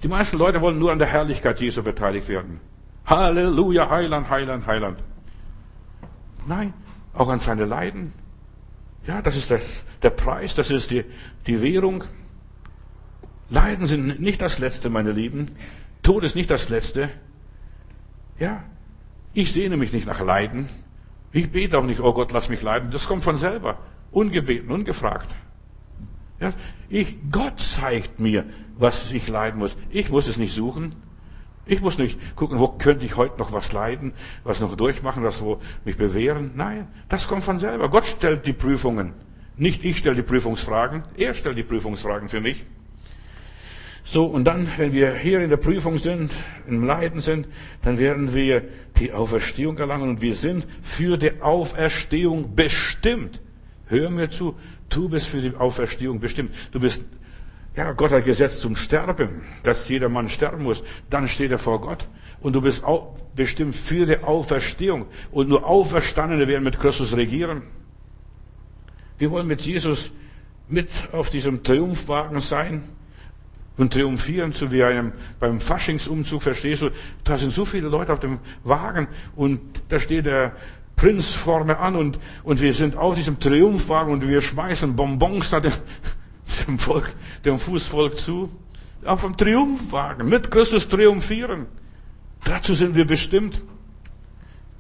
Die meisten Leute wollen nur an der Herrlichkeit Jesu beteiligt werden. Halleluja, Heiland, Heiland, Heiland. Nein, auch an seine Leiden. Ja, das ist das, der Preis, das ist die, die Währung. Leiden sind nicht das Letzte, meine Lieben. Tod ist nicht das Letzte. Ja, ich sehne mich nicht nach Leiden. Ich bete auch nicht, oh Gott, lass mich leiden. Das kommt von selber. Ungebeten, ungefragt. Ja, ich, Gott zeigt mir, was ich leiden muss. Ich muss es nicht suchen. Ich muss nicht gucken, wo könnte ich heute noch was leiden, was noch durchmachen, was wo mich bewähren. Nein, das kommt von selber. Gott stellt die Prüfungen. Nicht ich stelle die Prüfungsfragen. Er stellt die Prüfungsfragen für mich. So, und dann, wenn wir hier in der Prüfung sind, im Leiden sind, dann werden wir die Auferstehung erlangen und wir sind für die Auferstehung bestimmt. Hör mir zu, du bist für die Auferstehung bestimmt. Du bist, ja, Gott hat gesetzt zum Sterben, dass jeder Mann sterben muss. Dann steht er vor Gott. Und du bist auch bestimmt für die Auferstehung. Und nur Auferstandene werden mit Christus regieren. Wir wollen mit Jesus mit auf diesem Triumphwagen sein und triumphieren, so wie einem beim Faschingsumzug, verstehst du? Da sind so viele Leute auf dem Wagen und da steht der Prinz vorne an und, und wir sind auf diesem Triumphwagen und wir schmeißen Bonbons da dem, dem Volk, dem Fußvolk zu. Auf dem Triumphwagen, mit Christus triumphieren. Dazu sind wir bestimmt.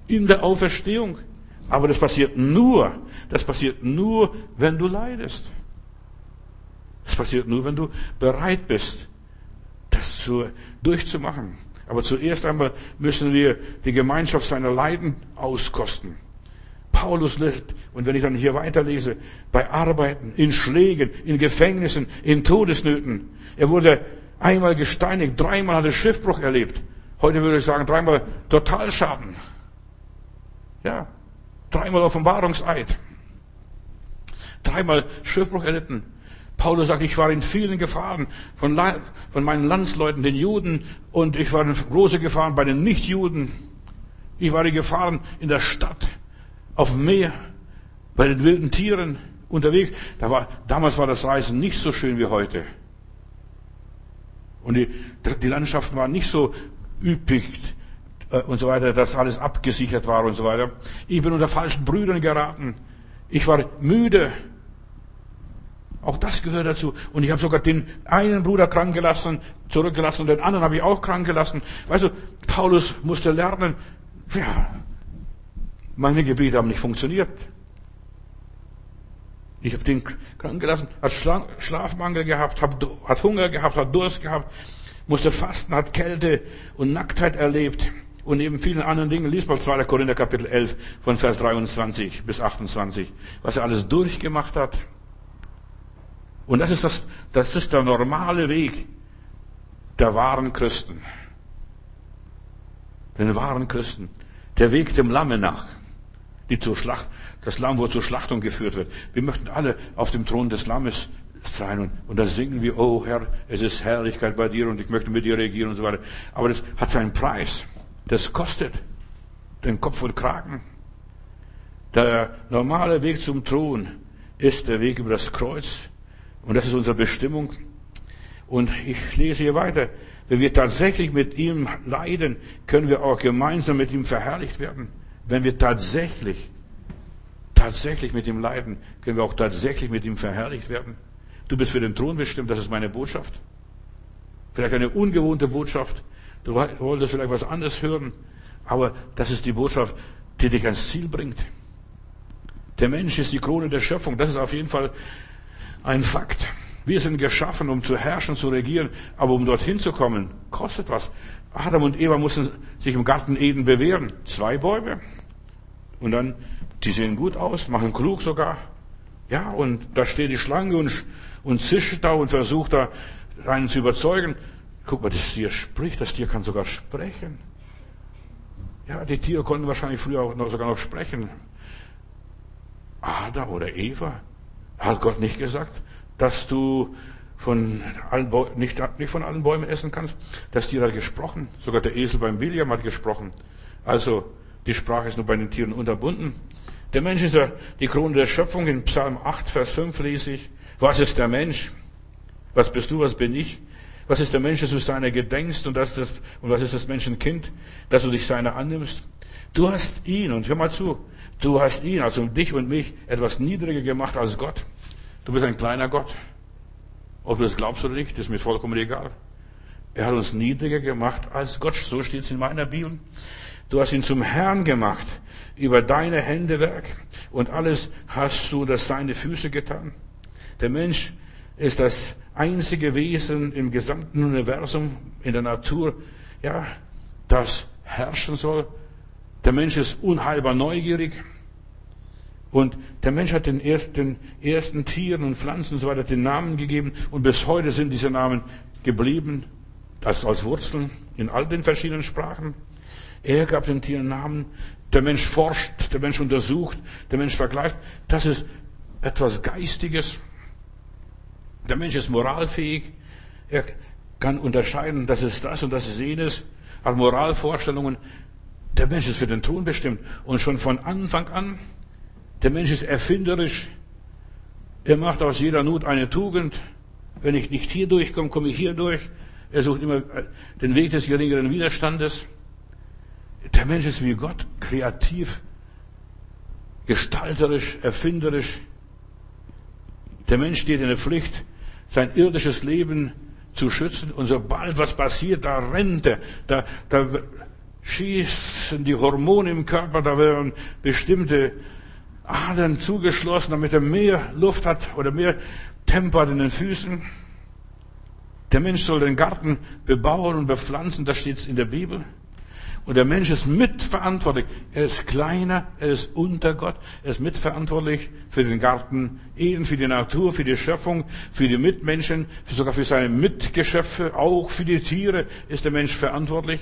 In der Auferstehung. Aber das passiert nur, das passiert nur, wenn du leidest. Das passiert nur, wenn du bereit bist, das zu, durchzumachen. Aber zuerst einmal müssen wir die Gemeinschaft seiner Leiden auskosten. Paulus litt, und wenn ich dann hier weiterlese, bei Arbeiten, in Schlägen, in Gefängnissen, in Todesnöten. Er wurde einmal gesteinigt, dreimal hat er Schiffbruch erlebt. Heute würde ich sagen, dreimal Totalschaden. Ja, dreimal Offenbarungseid. Dreimal Schiffbruch erlitten. Paulus sagt, ich war in vielen Gefahren von, von meinen Landsleuten, den Juden, und ich war in große Gefahren bei den Nichtjuden. Ich war in Gefahren in der Stadt, auf dem Meer, bei den wilden Tieren unterwegs. Da war, damals war das Reisen nicht so schön wie heute. Und die, die Landschaften waren nicht so üppig äh, und so weiter, dass alles abgesichert war und so weiter. Ich bin unter falschen Brüdern geraten. Ich war müde. Auch das gehört dazu. Und ich habe sogar den einen Bruder krank gelassen, zurückgelassen den anderen habe ich auch krank gelassen. Weißt du, Paulus musste lernen, ja, meine Gebete haben nicht funktioniert. Ich habe den krank gelassen, hat Schlafmangel gehabt, hat Hunger gehabt, hat Durst gehabt, musste fasten, hat Kälte und Nacktheit erlebt. Und neben vielen anderen Dingen, liest mal 2. Korinther Kapitel 11 von Vers 23 bis 28, was er alles durchgemacht hat. Und das ist, das, das ist der normale Weg der wahren Christen. Den wahren Christen. Der Weg dem Lamme nach. Die zur Schlacht, das Lamm, wo zur Schlachtung geführt wird. Wir möchten alle auf dem Thron des Lammes sein und, und da singen wir, oh Herr, es ist Herrlichkeit bei dir und ich möchte mit dir regieren und so weiter. Aber das hat seinen Preis. Das kostet den Kopf und Kragen. Der normale Weg zum Thron ist der Weg über das Kreuz, und das ist unsere Bestimmung. Und ich lese hier weiter. Wenn wir tatsächlich mit ihm leiden, können wir auch gemeinsam mit ihm verherrlicht werden. Wenn wir tatsächlich, tatsächlich mit ihm leiden, können wir auch tatsächlich mit ihm verherrlicht werden. Du bist für den Thron bestimmt, das ist meine Botschaft. Vielleicht eine ungewohnte Botschaft. Du wolltest vielleicht was anderes hören, aber das ist die Botschaft, die dich ans Ziel bringt. Der Mensch ist die Krone der Schöpfung. Das ist auf jeden Fall ein Fakt. Wir sind geschaffen, um zu herrschen, zu regieren, aber um dorthin zu kommen, kostet was. Adam und Eva mussten sich im Garten Eden bewähren. Zwei Bäume. Und dann, die sehen gut aus, machen klug sogar. Ja, und da steht die Schlange und, und zischt da und versucht da einen zu überzeugen. Guck mal, das Tier spricht, das Tier kann sogar sprechen. Ja, die Tiere konnten wahrscheinlich früher auch noch, sogar noch sprechen. Adam oder Eva, hat Gott nicht gesagt, dass du von allen nicht, nicht von allen Bäumen essen kannst? Das Tier hat gesprochen. Sogar der Esel beim William hat gesprochen. Also, die Sprache ist nur bei den Tieren unterbunden. Der Mensch ist ja die Krone der Schöpfung. In Psalm 8, Vers 5 lese ich, was ist der Mensch? Was bist du, was bin ich? Was ist der Mensch, dass du seiner gedenkst und, das ist, und was ist das Menschenkind, dass du dich seiner annimmst? Du hast ihn, und hör mal zu, Du hast ihn, also dich und mich, etwas niedriger gemacht als Gott. Du bist ein kleiner Gott. Ob du das glaubst oder nicht, ist mir vollkommen egal. Er hat uns niedriger gemacht als Gott. So steht es in meiner Bibel. Du hast ihn zum Herrn gemacht über deine Hände Werk und alles hast du das seine Füße getan. Der Mensch ist das einzige Wesen im gesamten Universum, in der Natur, ja, das herrschen soll, der Mensch ist unheilbar neugierig. Und der Mensch hat den ersten, ersten Tieren und Pflanzen und so weiter den Namen gegeben. Und bis heute sind diese Namen geblieben, als, als Wurzeln in all den verschiedenen Sprachen. Er gab den Tieren Namen. Der Mensch forscht, der Mensch untersucht, der Mensch vergleicht. Das ist etwas Geistiges. Der Mensch ist moralfähig. Er kann unterscheiden, das ist das und das ist jenes. Hat Moralvorstellungen. Der Mensch ist für den Thron bestimmt. Und schon von Anfang an, der Mensch ist erfinderisch. Er macht aus jeder Not eine Tugend. Wenn ich nicht hier durchkomme, komme ich hier durch. Er sucht immer den Weg des geringeren Widerstandes. Der Mensch ist wie Gott, kreativ, gestalterisch, erfinderisch. Der Mensch steht in der Pflicht, sein irdisches Leben zu schützen. Und sobald was passiert, da rennt er, da, da schießen die Hormone im Körper, da werden bestimmte Adern zugeschlossen, damit er mehr Luft hat oder mehr Tempo hat in den Füßen. Der Mensch soll den Garten bebauen und bepflanzen, das steht in der Bibel. Und der Mensch ist mitverantwortlich. Er ist kleiner, er ist unter Gott, er ist mitverantwortlich für den Garten Eden, für die Natur, für die Schöpfung, für die Mitmenschen, sogar für seine Mitgeschöpfe, auch für die Tiere ist der Mensch verantwortlich.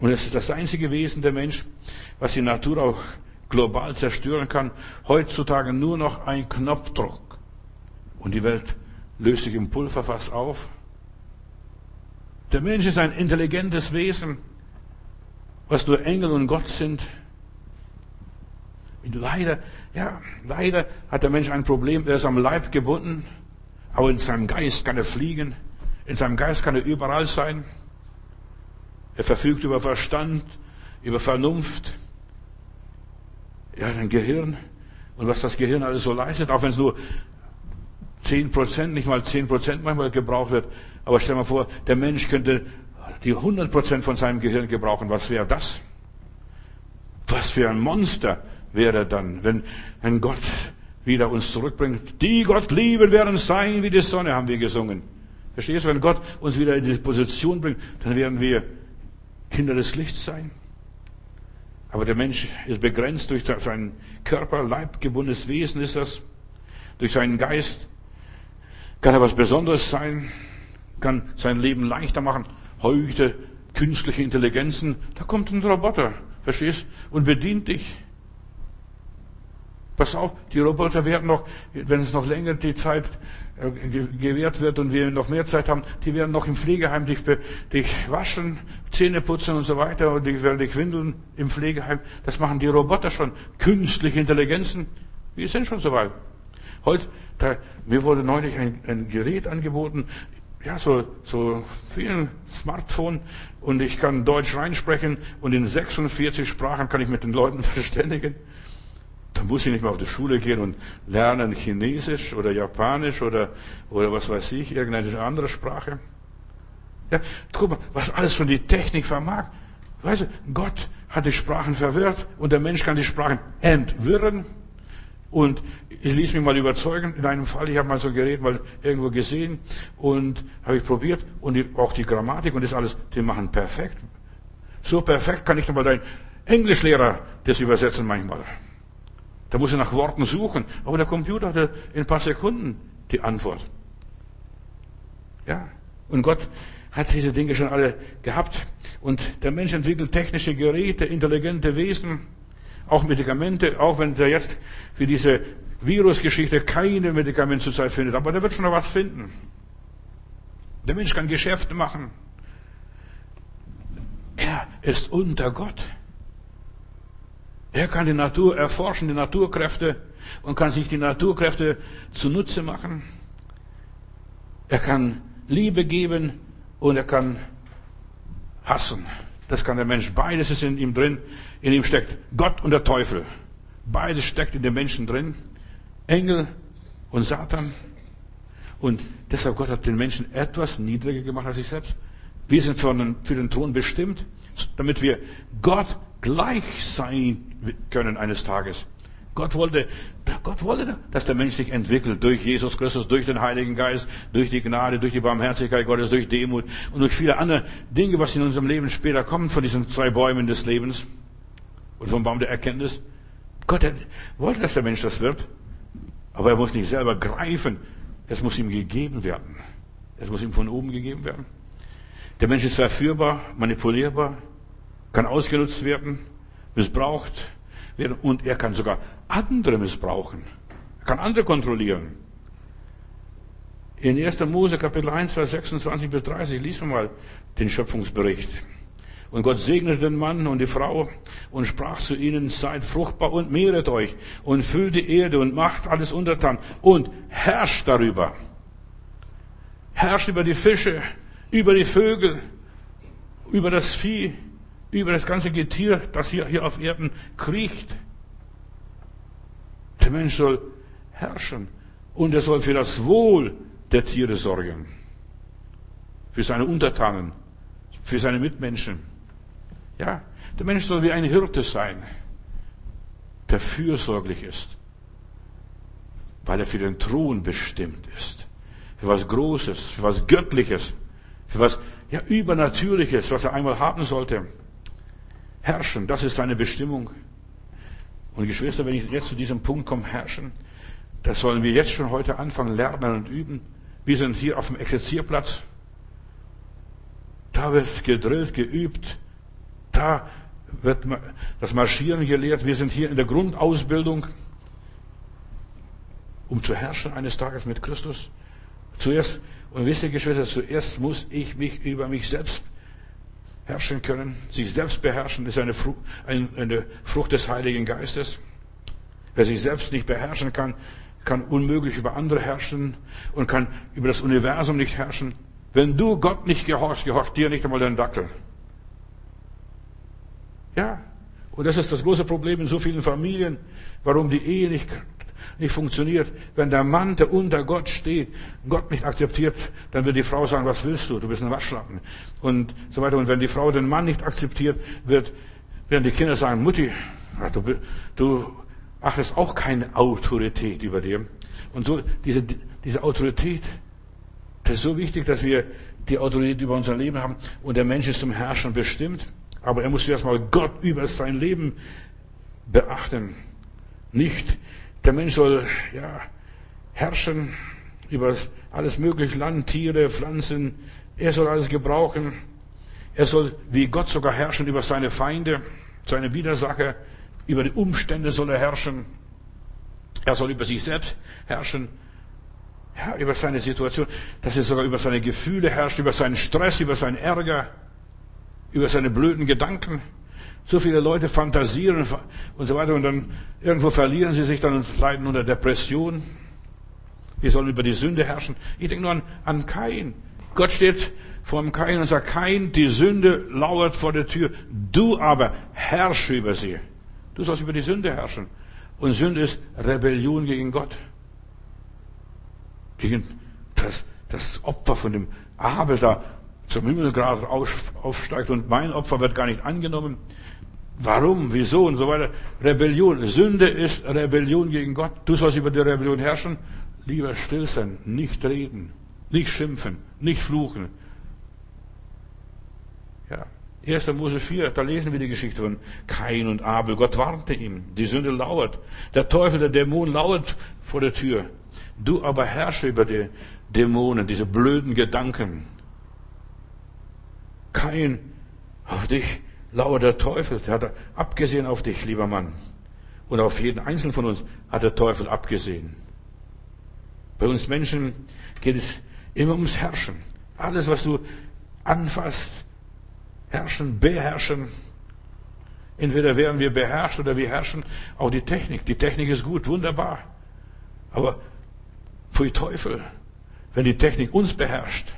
Und es ist das einzige Wesen der Mensch, was die Natur auch global zerstören kann. Heutzutage nur noch ein Knopfdruck. Und die Welt löst sich im Pulverfass auf. Der Mensch ist ein intelligentes Wesen, was nur Engel und Gott sind. Und leider, ja, leider hat der Mensch ein Problem. Er ist am Leib gebunden, aber in seinem Geist kann er fliegen. In seinem Geist kann er überall sein. Er verfügt über Verstand, über Vernunft. Ja, ein Gehirn. Und was das Gehirn alles so leistet, auch wenn es nur zehn Prozent, nicht mal zehn Prozent manchmal gebraucht wird. Aber stell mal vor, der Mensch könnte die 100 Prozent von seinem Gehirn gebrauchen. Was wäre das? Was für ein Monster wäre dann, wenn, wenn Gott wieder uns zurückbringt. Die Gott lieben werden sein wie die Sonne, haben wir gesungen. Verstehst du? Wenn Gott uns wieder in die Position bringt, dann werden wir Kinder des Lichts sein. Aber der Mensch ist begrenzt durch seinen Körper, leibgebundenes Wesen ist das. Durch seinen Geist kann er was Besonderes sein, kann sein Leben leichter machen. Heute künstliche Intelligenzen, da kommt ein Roboter, verstehst? Und bedient dich. Pass auf, die Roboter werden noch, wenn es noch länger die Zeit gewährt wird und wir noch mehr Zeit haben, die werden noch im Pflegeheim dich, dich waschen, Zähne putzen und so weiter und die werden dich windeln im Pflegeheim. Das machen die Roboter schon. Künstliche Intelligenzen, wir sind schon so weit. Heute, da, mir wurde neulich ein, ein Gerät angeboten, ja, so, so wie ein Smartphone und ich kann Deutsch reinsprechen und in 46 Sprachen kann ich mit den Leuten verständigen. Da muss ich nicht mehr auf die Schule gehen und lernen Chinesisch oder Japanisch oder, oder was weiß ich, irgendeine andere Sprache. Ja, guck mal, was alles schon die Technik vermag. Weißt du, Gott hat die Sprachen verwirrt und der Mensch kann die Sprachen entwirren. Und ich ließ mich mal überzeugen, in einem Fall, ich habe mal so ein Gerät mal irgendwo gesehen und habe ich probiert und die, auch die Grammatik und das alles, die machen perfekt. So perfekt kann ich nochmal dein Englischlehrer das übersetzen manchmal. Da muss er nach Worten suchen. Aber der Computer hatte in ein paar Sekunden die Antwort. Ja. Und Gott hat diese Dinge schon alle gehabt. Und der Mensch entwickelt technische Geräte, intelligente Wesen, auch Medikamente, auch wenn er jetzt für diese Virusgeschichte keine Medikamente zurzeit findet. Aber der wird schon noch was finden. Der Mensch kann Geschäfte machen. Er ist unter Gott. Er kann die Natur erforschen, die Naturkräfte und kann sich die Naturkräfte zunutze machen. Er kann Liebe geben und er kann hassen. Das kann der Mensch. Beides ist in ihm drin. In ihm steckt Gott und der Teufel. Beides steckt in dem Menschen drin. Engel und Satan. Und deshalb Gott hat den Menschen etwas niedriger gemacht als sich selbst. Wir sind für den, für den Thron bestimmt, damit wir Gott gleich sein können eines Tages. Gott wollte, Gott wollte, dass der Mensch sich entwickelt durch Jesus Christus, durch den Heiligen Geist, durch die Gnade, durch die Barmherzigkeit Gottes, durch Demut und durch viele andere Dinge, was in unserem Leben später kommt von diesen zwei Bäumen des Lebens und vom Baum der Erkenntnis. Gott wollte, dass der Mensch das wird, aber er muss nicht selber greifen. Es muss ihm gegeben werden. Es muss ihm von oben gegeben werden. Der Mensch ist verführbar, manipulierbar, kann ausgenutzt werden, missbraucht werden und er kann sogar andere missbrauchen. Er kann andere kontrollieren. In 1. Mose Kapitel 1, Vers 26 bis 30 lesen wir mal den Schöpfungsbericht. Und Gott segnete den Mann und die Frau und sprach zu ihnen, seid fruchtbar und mehret euch und füllt die Erde und macht alles untertan und herrscht darüber. Herrscht über die Fische, über die Vögel, über das Vieh, über das ganze Getier, das hier, hier auf Erden kriecht. Der Mensch soll herrschen und er soll für das Wohl der Tiere sorgen. Für seine Untertanen, für seine Mitmenschen. Ja, der Mensch soll wie ein Hirte sein, der fürsorglich ist, weil er für den Thron bestimmt ist, für was Großes, für was Göttliches, für was ja, Übernatürliches, was er einmal haben sollte. Herrschen, das ist seine Bestimmung. Und Geschwister, wenn ich jetzt zu diesem Punkt komme, herrschen, das sollen wir jetzt schon heute anfangen, lernen und üben. Wir sind hier auf dem Exerzierplatz. Da wird gedrillt, geübt, da wird das Marschieren gelehrt. Wir sind hier in der Grundausbildung, um zu herrschen eines Tages mit Christus. Zuerst, und wisst ihr, Geschwister, zuerst muss ich mich über mich selbst herrschen können. Sich selbst beherrschen ist eine Frucht, eine Frucht des Heiligen Geistes. Wer sich selbst nicht beherrschen kann, kann unmöglich über andere herrschen und kann über das Universum nicht herrschen. Wenn du Gott nicht gehorchst, gehorcht dir nicht einmal dein Dackel. Ja. Und das ist das große Problem in so vielen Familien, warum die Ehe nicht, nicht funktioniert. Wenn der Mann, der unter Gott steht, Gott nicht akzeptiert, dann wird die Frau sagen, was willst du? Du bist ein Waschlappen. Und so weiter. Und wenn die Frau den Mann nicht akzeptiert, wird, werden die Kinder sagen, Mutti, du, du achtest auch keine Autorität über dir. Und so, diese, diese Autorität, das ist so wichtig, dass wir die Autorität über unser Leben haben. Und der Mensch ist zum Herrschen bestimmt. Aber er muss erstmal Gott über sein Leben beachten. Nicht, der Mensch soll, ja, herrschen über alles mögliche, Land, Tiere, Pflanzen. Er soll alles gebrauchen. Er soll, wie Gott sogar herrschen über seine Feinde, seine Widersacher. Über die Umstände soll er herrschen. Er soll über sich selbst herrschen. Ja, über seine Situation, dass er sogar über seine Gefühle herrscht, über seinen Stress, über seinen Ärger über seine blöden Gedanken. So viele Leute fantasieren und so weiter und dann irgendwo verlieren sie sich dann und leiden unter Depression. Wir sollen über die Sünde herrschen. Ich denke nur an, an Kain. Gott steht vor dem Kain und sagt, Kain, die Sünde lauert vor der Tür. Du aber herrsche über sie. Du sollst über die Sünde herrschen. Und Sünde ist Rebellion gegen Gott. Gegen das, das Opfer von dem Abel da zum Himmel gerade aufsteigt und mein Opfer wird gar nicht angenommen. Warum? Wieso? Und so weiter. Rebellion. Sünde ist Rebellion gegen Gott. Du sollst über die Rebellion herrschen. Lieber still sein, nicht reden, nicht schimpfen, nicht fluchen. Ja. 1. Mose 4, da lesen wir die Geschichte von Kain und Abel. Gott warnte ihm. Die Sünde lauert. Der Teufel, der Dämon lauert vor der Tür. Du aber herrsche über die Dämonen, diese blöden Gedanken kein auf dich lauert der Teufel. Der hat abgesehen auf dich, lieber Mann. Und auf jeden einzelnen von uns hat der Teufel abgesehen. Bei uns Menschen geht es immer ums Herrschen. Alles, was du anfasst, herrschen, beherrschen. Entweder werden wir beherrscht oder wir herrschen. Auch die Technik. Die Technik ist gut, wunderbar. Aber pfui Teufel, wenn die Technik uns beherrscht,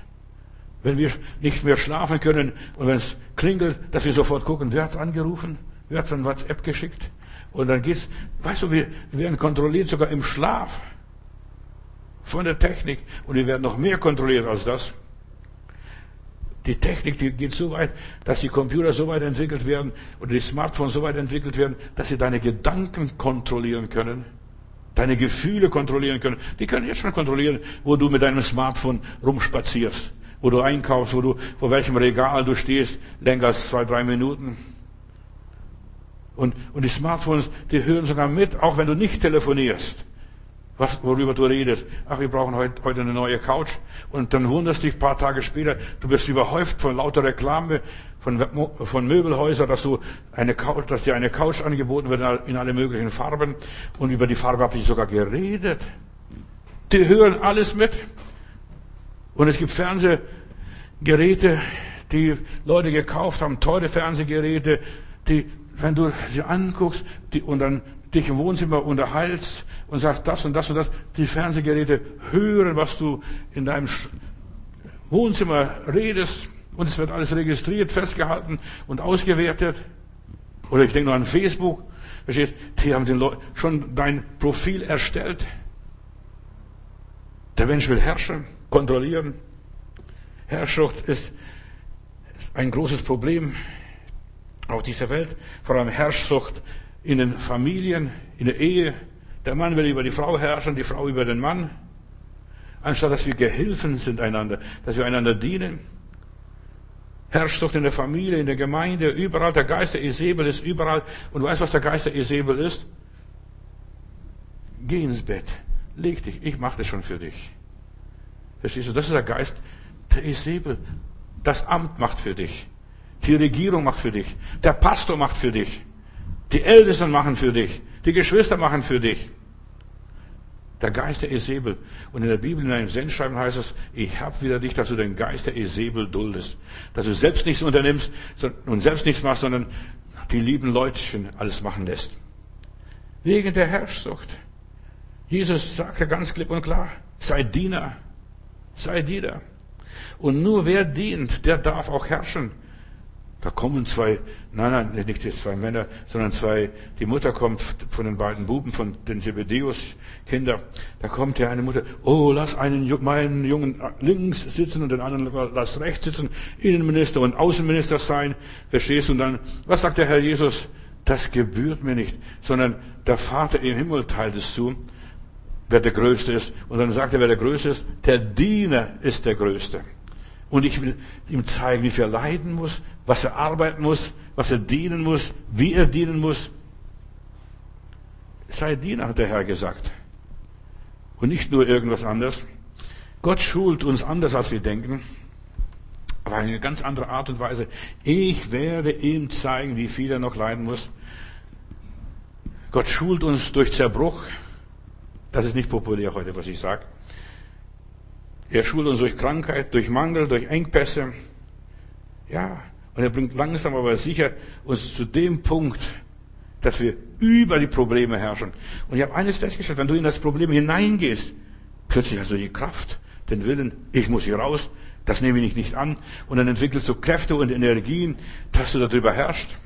wenn wir nicht mehr schlafen können und wenn es klingelt, dass wir sofort gucken, wer hat angerufen, wer hat ein WhatsApp geschickt. Und dann geht's, weißt du, wir werden kontrolliert sogar im Schlaf von der Technik und wir werden noch mehr kontrolliert als das. Die Technik, die geht so weit, dass die Computer so weit entwickelt werden oder die Smartphones so weit entwickelt werden, dass sie deine Gedanken kontrollieren können, deine Gefühle kontrollieren können. Die können jetzt schon kontrollieren, wo du mit deinem Smartphone rumspazierst wo du einkaufst, wo du, vor welchem Regal du stehst, länger als zwei, drei Minuten. Und, und die Smartphones, die hören sogar mit, auch wenn du nicht telefonierst. was, worüber du redest. Ach, wir brauchen heute, heute eine neue Couch. Und dann wunderst dich paar Tage später, du bist überhäuft von lauter Reklame, von, von Möbelhäusern, dass du eine Couch, dass dir eine Couch angeboten wird in alle möglichen Farben. Und über die Farbe habe ich sogar geredet. Die hören alles mit. Und es gibt Fernsehgeräte, die Leute gekauft haben, teure Fernsehgeräte, die, wenn du sie anguckst, die, und dann dich im Wohnzimmer unterhältst und sagst das und das und das, die Fernsehgeräte hören, was du in deinem Wohnzimmer redest und es wird alles registriert, festgehalten und ausgewertet. Oder ich denke nur an Facebook, verstehst, die haben den schon dein Profil erstellt. Der Mensch will herrschen, kontrollieren. Herrschaft ist ein großes Problem auf dieser Welt, vor allem Herrschsucht in den Familien, in der Ehe. Der Mann will über die Frau herrschen, die Frau über den Mann. Anstatt dass wir Gehilfen sind einander, dass wir einander dienen. Herrschsucht in der Familie, in der Gemeinde, überall. Der Geist der Isabel ist überall. Und du weißt, was der Geist der Isabel ist? Geh ins Bett. Leg dich. Ich mache das schon für dich. Verstehst du? Das ist der Geist der Isabel. Das Amt macht für dich. Die Regierung macht für dich. Der Pastor macht für dich. Die Ältesten machen für dich. Die Geschwister machen für dich. Der Geist der Esebel. Und in der Bibel, in einem Sendschreiben heißt es, ich habe wieder dich, dass du den Geist der Esebel duldest. Dass du selbst nichts unternimmst und selbst nichts machst, sondern die lieben Leutchen alles machen lässt. Wegen der Herrschsucht. Jesus sagte ganz klipp und klar, sei Diener. Sei Diener. Und nur wer dient, der darf auch herrschen. Da kommen zwei, nein, nein, nicht jetzt zwei Männer, sondern zwei, die Mutter kommt von den beiden Buben, von den Zebedeus-Kinder. Da kommt ja eine Mutter, oh, lass einen, meinen Jungen links sitzen und den anderen lass rechts sitzen, Innenminister und Außenminister sein. Verstehst du? Und dann, was sagt der Herr Jesus? Das gebührt mir nicht, sondern der Vater im Himmel teilt es zu, wer der Größte ist. Und dann sagt er, wer der Größte ist, der Diener ist der Größte. Und ich will ihm zeigen, wie viel er leiden muss, was er arbeiten muss, was er dienen muss, wie er dienen muss. Sei Diener, hat der Herr gesagt. Und nicht nur irgendwas anderes. Gott schult uns anders, als wir denken. Aber eine ganz andere Art und Weise. Ich werde ihm zeigen, wie viel er noch leiden muss. Gott schult uns durch Zerbruch. Das ist nicht populär heute, was ich sage. Er schult uns durch Krankheit, durch Mangel, durch Engpässe. Ja, und er bringt langsam aber sicher uns zu dem Punkt, dass wir über die Probleme herrschen. Und ich habe eines festgestellt, wenn du in das Problem hineingehst, plötzlich hast du die Kraft, den Willen, ich muss hier raus, das nehme ich nicht an. Und dann entwickelst du Kräfte und Energien, dass du darüber herrschst.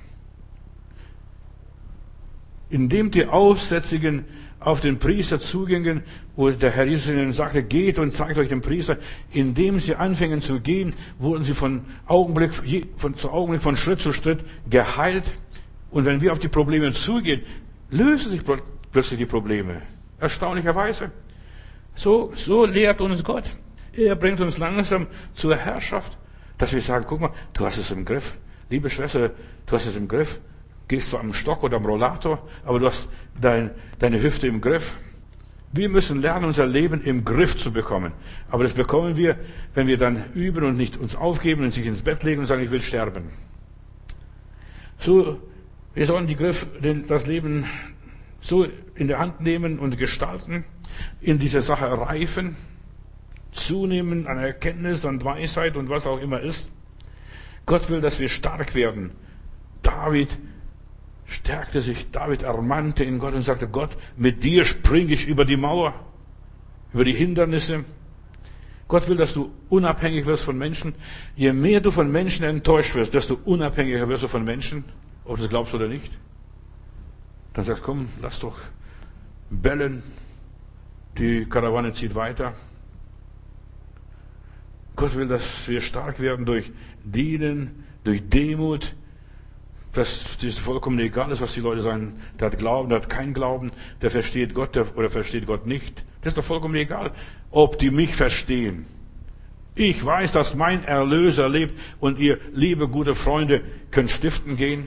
Indem die Aussätzigen auf den Priester zugingen, wo der Herr Jesus ihnen sagte, geht und zeigt euch den Priester. Indem sie anfingen zu gehen, wurden sie von Augenblick, von, zu Augenblick, von Schritt zu Schritt geheilt. Und wenn wir auf die Probleme zugehen, lösen sich plötzlich die Probleme. Erstaunlicherweise. So, so lehrt uns Gott. Er bringt uns langsam zur Herrschaft, dass wir sagen, guck mal, du hast es im Griff. Liebe Schwester, du hast es im Griff gehst du am Stock oder am Rollator, aber du hast dein, deine Hüfte im Griff. Wir müssen lernen, unser Leben im Griff zu bekommen. Aber das bekommen wir, wenn wir dann üben und nicht uns aufgeben und sich ins Bett legen und sagen, ich will sterben. So, wir sollen die Griff, das Leben so in der Hand nehmen und gestalten, in dieser Sache reifen, zunehmen an Erkenntnis und Weisheit und was auch immer ist. Gott will, dass wir stark werden. David stärkte sich David, ermannte in Gott und sagte, Gott, mit dir springe ich über die Mauer, über die Hindernisse. Gott will, dass du unabhängig wirst von Menschen. Je mehr du von Menschen enttäuscht wirst, desto unabhängiger wirst du von Menschen, ob du das glaubst oder nicht. Dann sagst, komm, lass doch bellen. Die Karawane zieht weiter. Gott will, dass wir stark werden durch Dienen, durch Demut, dass es vollkommen egal ist, was die Leute sagen. Der hat Glauben, der hat keinen Glauben, der versteht Gott der, oder versteht Gott nicht. Das ist doch vollkommen egal, ob die mich verstehen. Ich weiß, dass mein Erlöser lebt und ihr, liebe gute Freunde, könnt stiften gehen.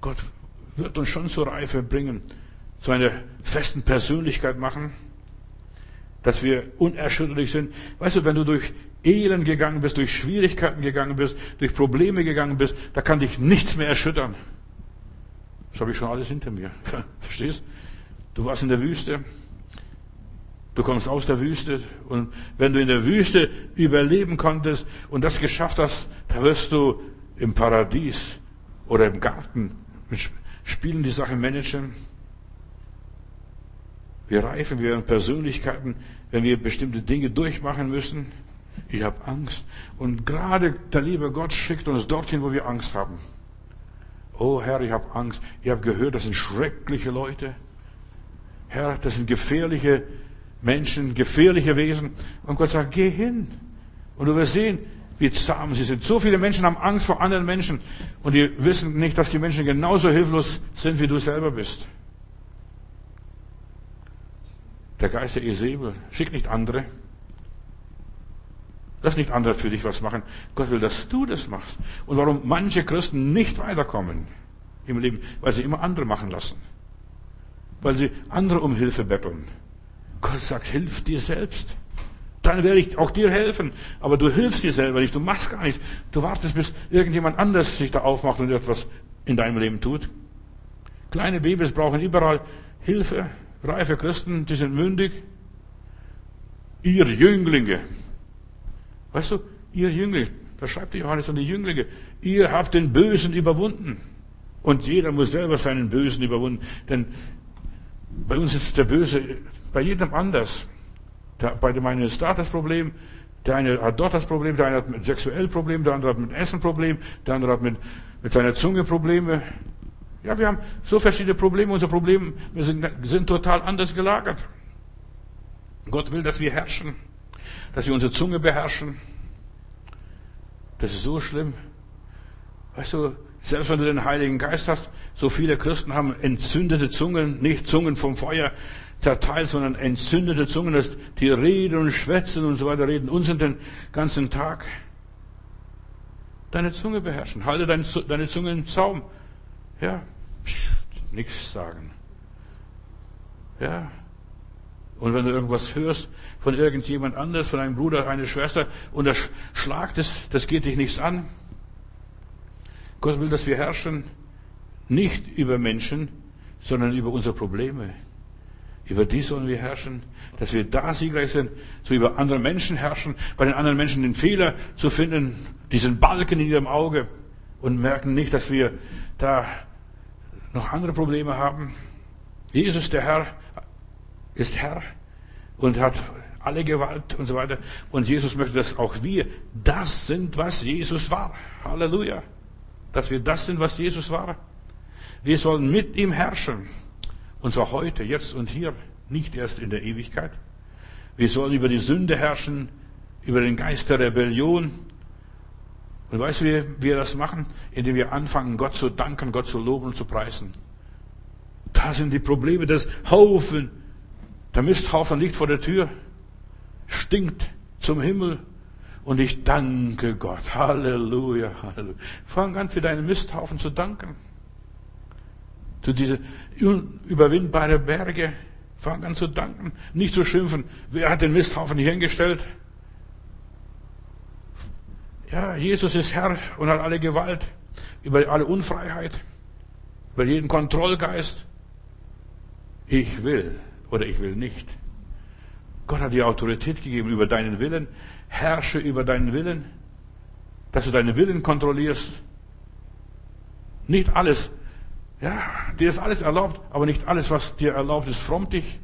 Gott wird uns schon zur Reife bringen, zu einer festen Persönlichkeit machen, dass wir unerschütterlich sind. Weißt du, wenn du durch Elend gegangen bist, durch Schwierigkeiten gegangen bist, durch Probleme gegangen bist, da kann dich nichts mehr erschüttern. Das habe ich schon alles hinter mir. Verstehst? Du warst in der Wüste. Du kommst aus der Wüste und wenn du in der Wüste überleben konntest und das geschafft hast, da wirst du im Paradies oder im Garten Spielen die Sache managen. Wir reifen, wir werden Persönlichkeiten, wenn wir bestimmte Dinge durchmachen müssen. Ich habe Angst. Und gerade der liebe Gott schickt uns dorthin, wo wir Angst haben. Oh Herr, ich habe Angst. Ich habe gehört, das sind schreckliche Leute. Herr, das sind gefährliche Menschen, gefährliche Wesen. Und Gott sagt, geh hin. Und du wirst sehen, wie zahm sie sind. So viele Menschen haben Angst vor anderen Menschen. Und die wissen nicht, dass die Menschen genauso hilflos sind, wie du selber bist. Der Geist der Esebel schickt nicht andere. Lass nicht andere für dich was machen. Gott will, dass du das machst. Und warum manche Christen nicht weiterkommen im Leben? Weil sie immer andere machen lassen. Weil sie andere um Hilfe betteln. Gott sagt, hilf dir selbst. Dann werde ich auch dir helfen. Aber du hilfst dir selber nicht. Du machst gar nichts. Du wartest, bis irgendjemand anders sich da aufmacht und etwas in deinem Leben tut. Kleine Babys brauchen überall Hilfe. Reife Christen, die sind mündig. Ihr Jünglinge. Weißt du, ihr Jünglinge, da schreibt Johannes an die Jünglinge, ihr habt den Bösen überwunden. Und jeder muss selber seinen Bösen überwunden. Denn bei uns ist der Böse bei jedem anders. Der, bei dem einen ist da das Problem, der eine hat dort das Problem, der eine hat mit sexuell Problem, der andere hat mit Essen Problem, der andere hat mit, mit seiner Zunge Probleme. Ja, wir haben so verschiedene Probleme. Unser Problem, wir sind, sind total anders gelagert. Gott will, dass wir herrschen, dass wir unsere Zunge beherrschen. Das ist so schlimm. Weißt du, selbst wenn du den Heiligen Geist hast, so viele Christen haben entzündete Zungen, nicht Zungen vom Feuer zerteilt, sondern entzündete Zungen, dass die reden und schwätzen und so weiter, reden uns den ganzen Tag. Deine Zunge beherrschen. Halte deine, deine Zunge im Zaum. Ja, Psst, nichts sagen. Ja. Und wenn du irgendwas hörst von irgendjemand anders, von einem Bruder, einer Schwester, und er schlagt es, das geht dich nichts an. Gott will, dass wir herrschen, nicht über Menschen, sondern über unsere Probleme. Über die sollen wir herrschen, dass wir da siegreich sind, so über andere Menschen herrschen, bei den anderen Menschen den Fehler zu finden, diesen Balken in ihrem Auge und merken nicht, dass wir da noch andere Probleme haben. Jesus, der Herr, ist Herr und hat alle Gewalt und so weiter. Und Jesus möchte, dass auch wir das sind, was Jesus war. Halleluja dass wir das sind, was Jesus war. Wir sollen mit ihm herrschen. Und zwar heute, jetzt und hier, nicht erst in der Ewigkeit. Wir sollen über die Sünde herrschen, über den Geist der Rebellion. Und weißt du, wie wir das machen? Indem wir anfangen, Gott zu danken, Gott zu loben und zu preisen. Da sind die Probleme des Haufen. Der Misthaufen liegt vor der Tür, stinkt zum Himmel und ich danke Gott. Halleluja, Halleluja. Fang an, für deinen Misthaufen zu danken. Zu diese unüberwindbare Berge. Fang an zu danken. Nicht zu schimpfen. Wer hat den Misthaufen hier hingestellt? Ja, Jesus ist Herr und hat alle Gewalt über alle Unfreiheit, über jeden Kontrollgeist. Ich will oder ich will nicht. Gott hat dir Autorität gegeben über deinen Willen herrsche über deinen Willen, dass du deinen Willen kontrollierst. Nicht alles, ja, dir ist alles erlaubt, aber nicht alles, was dir erlaubt ist, frommt dich.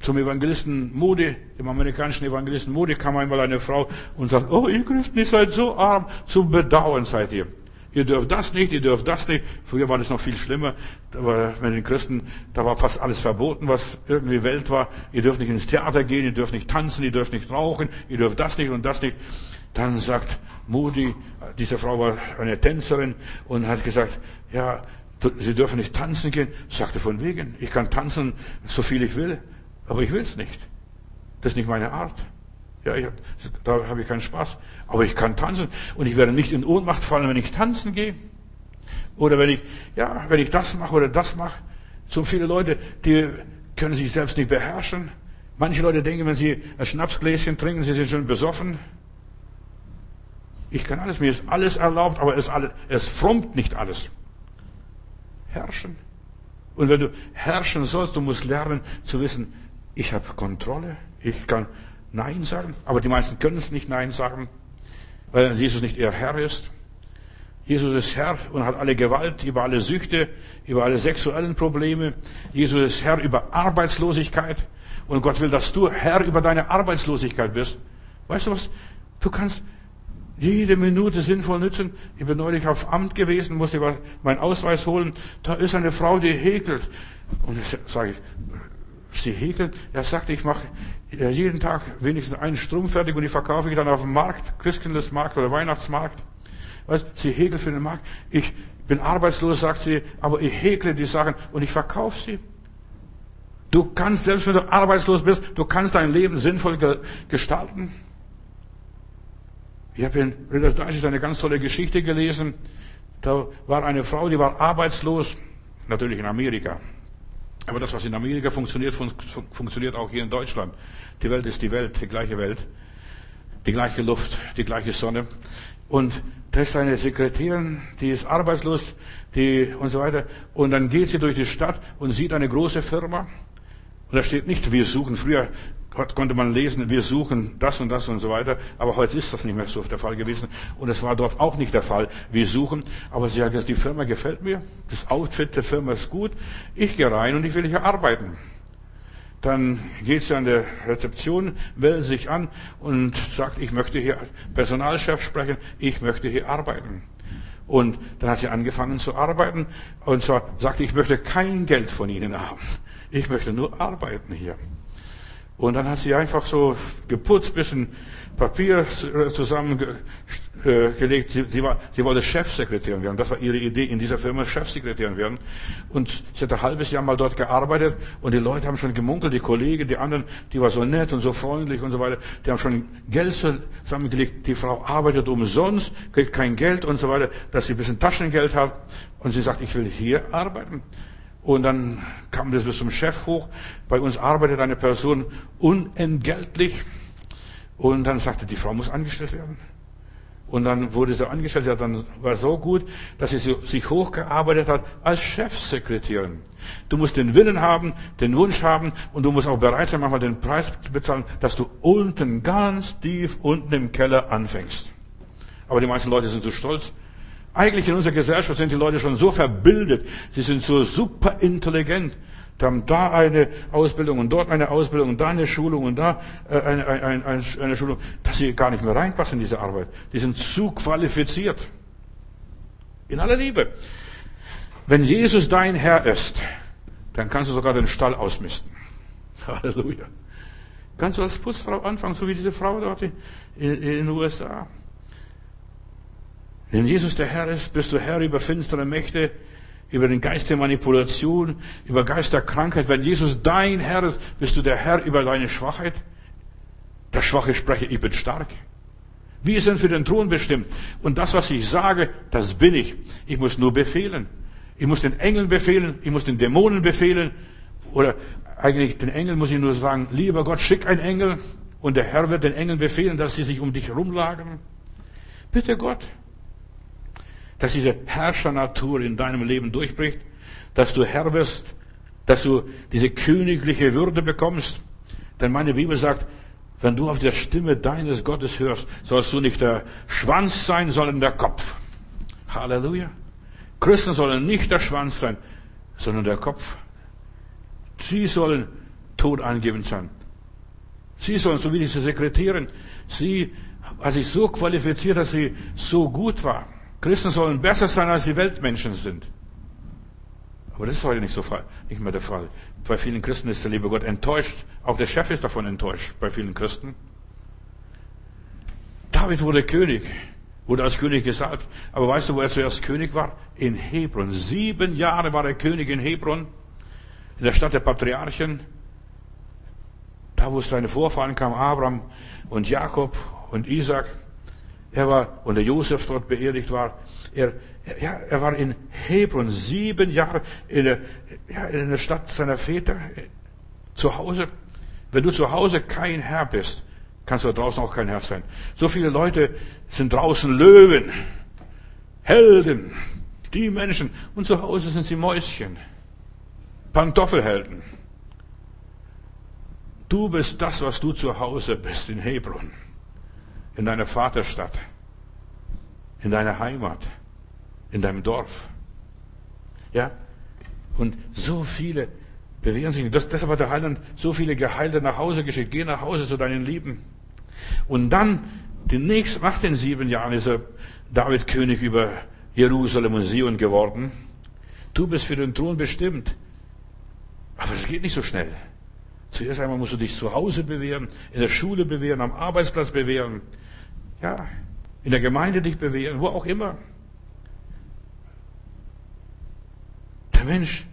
Zum Evangelisten Mode, dem amerikanischen Evangelisten Mode, kam einmal eine Frau und sagt, oh, ihr Christen, ihr seid so arm, zu bedauern seid ihr. Ihr dürft das nicht, ihr dürft das nicht. Früher war das noch viel schlimmer. War mit den Christen, da war fast alles verboten, was irgendwie Welt war. Ihr dürft nicht ins Theater gehen, ihr dürft nicht tanzen, ihr dürft nicht rauchen, ihr dürft das nicht und das nicht. Dann sagt Moody, diese Frau war eine Tänzerin und hat gesagt, ja, Sie dürfen nicht tanzen gehen. Sagte von wegen, ich kann tanzen, so viel ich will, aber ich will's nicht. Das ist nicht meine Art. Ja, ich, da habe ich keinen Spaß. Aber ich kann tanzen und ich werde nicht in Ohnmacht fallen, wenn ich tanzen gehe. Oder wenn ich, ja, wenn ich das mache oder das mache. So viele Leute, die können sich selbst nicht beherrschen. Manche Leute denken, wenn sie ein Schnapsgläschen trinken, sie sind schon besoffen. Ich kann alles, mir ist alles erlaubt, aber es, es frommt nicht alles. Herrschen. Und wenn du herrschen sollst, du musst lernen zu wissen, ich habe Kontrolle, ich kann Nein sagen, aber die meisten können es nicht Nein sagen, weil Jesus nicht ihr Herr ist. Jesus ist Herr und hat alle Gewalt über alle Süchte, über alle sexuellen Probleme. Jesus ist Herr über Arbeitslosigkeit. Und Gott will, dass du Herr über deine Arbeitslosigkeit bist. Weißt du was? Du kannst jede Minute sinnvoll nützen. Ich bin neulich auf Amt gewesen, musste meinen Ausweis holen. Da ist eine Frau, die häkelt. Und ich sage ich, sie häkelt? Er sagt, ich mache jeden Tag wenigstens einen Strumpf fertig und die verkaufe ich dann auf dem Markt, Christkindlesmarkt oder Weihnachtsmarkt. Weißt, sie häkelt für den Markt. Ich bin arbeitslos, sagt sie, aber ich häkle die Sachen und ich verkaufe sie. Du kannst, selbst wenn du arbeitslos bist, du kannst dein Leben sinnvoll gestalten. Ich habe in Ridders Digest eine ganz tolle Geschichte gelesen. Da war eine Frau, die war arbeitslos, natürlich in Amerika. Aber das, was in Amerika funktioniert, fun funktioniert auch hier in Deutschland. Die Welt ist die Welt, die gleiche Welt, die gleiche Luft, die gleiche Sonne. Und da ist eine Sekretärin, die ist arbeitslos, die und so weiter. Und dann geht sie durch die Stadt und sieht eine große Firma. Und da steht nicht, wir suchen. Früher konnte man lesen, wir suchen das und das und so weiter. Aber heute ist das nicht mehr so der Fall gewesen. Und es war dort auch nicht der Fall. Wir suchen. Aber sie hat gesagt, die Firma gefällt mir. Das Outfit der Firma ist gut. Ich gehe rein und ich will hier arbeiten. Dann geht sie an der Rezeption, meldet sich an und sagt, ich möchte hier Personalchef sprechen, ich möchte hier arbeiten. Und dann hat sie angefangen zu arbeiten und zwar sagte, ich möchte kein Geld von Ihnen haben. Ich möchte nur arbeiten hier. Und dann hat sie einfach so geputzt, bisschen Papier zusammengelegt. Sie, sie, war, sie wollte Chefsekretärin werden. Das war ihre Idee, in dieser Firma Chefsekretärin werden. Und sie hat ein halbes Jahr mal dort gearbeitet und die Leute haben schon gemunkelt, die Kollegen, die anderen, die war so nett und so freundlich und so weiter. Die haben schon Geld zusammengelegt. Die Frau arbeitet umsonst, kriegt kein Geld und so weiter, dass sie ein bisschen Taschengeld hat. Und sie sagt, ich will hier arbeiten. Und dann kam das bis zum Chef hoch. Bei uns arbeitet eine Person unentgeltlich. Und dann sagte, die Frau muss angestellt werden. Und dann wurde sie angestellt. Sie dann war so gut, dass sie sich hochgearbeitet hat als Chefsekretärin. Du musst den Willen haben, den Wunsch haben und du musst auch bereit sein, manchmal den Preis zu bezahlen, dass du unten ganz tief unten im Keller anfängst. Aber die meisten Leute sind so stolz. Eigentlich in unserer Gesellschaft sind die Leute schon so verbildet, sie sind so super intelligent. Die haben da eine Ausbildung und dort eine Ausbildung und da eine Schulung und da äh, eine, eine, eine, eine Schulung, dass sie gar nicht mehr reinpassen in diese Arbeit. Die sind zu qualifiziert. In aller Liebe. Wenn Jesus dein Herr ist, dann kannst du sogar den Stall ausmisten. Halleluja. Kannst du als Putzfrau anfangen, so wie diese Frau dort in, in den USA. Wenn Jesus der Herr ist, bist du Herr über finstere Mächte, über den Geist der Manipulation, über Geist der Krankheit. Wenn Jesus dein Herr ist, bist du der Herr über deine Schwachheit. Der Schwache spreche, ich bin stark. Wir sind für den Thron bestimmt. Und das, was ich sage, das bin ich. Ich muss nur befehlen. Ich muss den Engeln befehlen, ich muss den Dämonen befehlen. Oder eigentlich den Engeln muss ich nur sagen, lieber Gott, schick einen Engel. Und der Herr wird den Engeln befehlen, dass sie sich um dich herumlagern. Bitte Gott, dass diese Herrschernatur in deinem Leben durchbricht, dass du Herr wirst, dass du diese königliche Würde bekommst. Denn meine Bibel sagt, wenn du auf der Stimme deines Gottes hörst, sollst du nicht der Schwanz sein, sondern der Kopf. Halleluja. Christen sollen nicht der Schwanz sein, sondern der Kopf. Sie sollen Tod angebend sein. Sie sollen, so wie diese Sekretärin, sie hat sich so qualifiziert, dass sie so gut war. Christen sollen besser sein, als die Weltmenschen sind. Aber das ist heute nicht so nicht mehr der Fall. Bei vielen Christen ist der liebe Gott enttäuscht. Auch der Chef ist davon enttäuscht, bei vielen Christen. David wurde König, wurde als König gesalbt. Aber weißt du, wo er zuerst König war? In Hebron. Sieben Jahre war er König in Hebron, in der Stadt der Patriarchen. Da, wo seine Vorfahren kamen, Abraham und Jakob und Isaac. Er war, und der Josef dort beerdigt war, er, ja, er war in Hebron sieben Jahre in der, ja, in der Stadt seiner Väter, zu Hause. Wenn du zu Hause kein Herr bist, kannst du draußen auch kein Herr sein. So viele Leute sind draußen Löwen, Helden, die Menschen, und zu Hause sind sie Mäuschen, Pantoffelhelden. Du bist das, was du zu Hause bist in Hebron, in deiner Vaterstadt, in deiner Heimat, in deinem Dorf. Ja? Und so viele bewähren sich nicht. Das, deshalb hat der Heiland so viele Geheilte nach Hause geschickt. Geh nach Hause zu deinen Lieben. Und dann, den nächsten, nach den sieben Jahren ist er David König über Jerusalem und Sion geworden. Du bist für den Thron bestimmt. Aber es geht nicht so schnell. Zuerst einmal musst du dich zu Hause bewähren, in der Schule bewähren, am Arbeitsplatz bewähren, ja, in der Gemeinde dich bewähren, wo auch immer. Der Mensch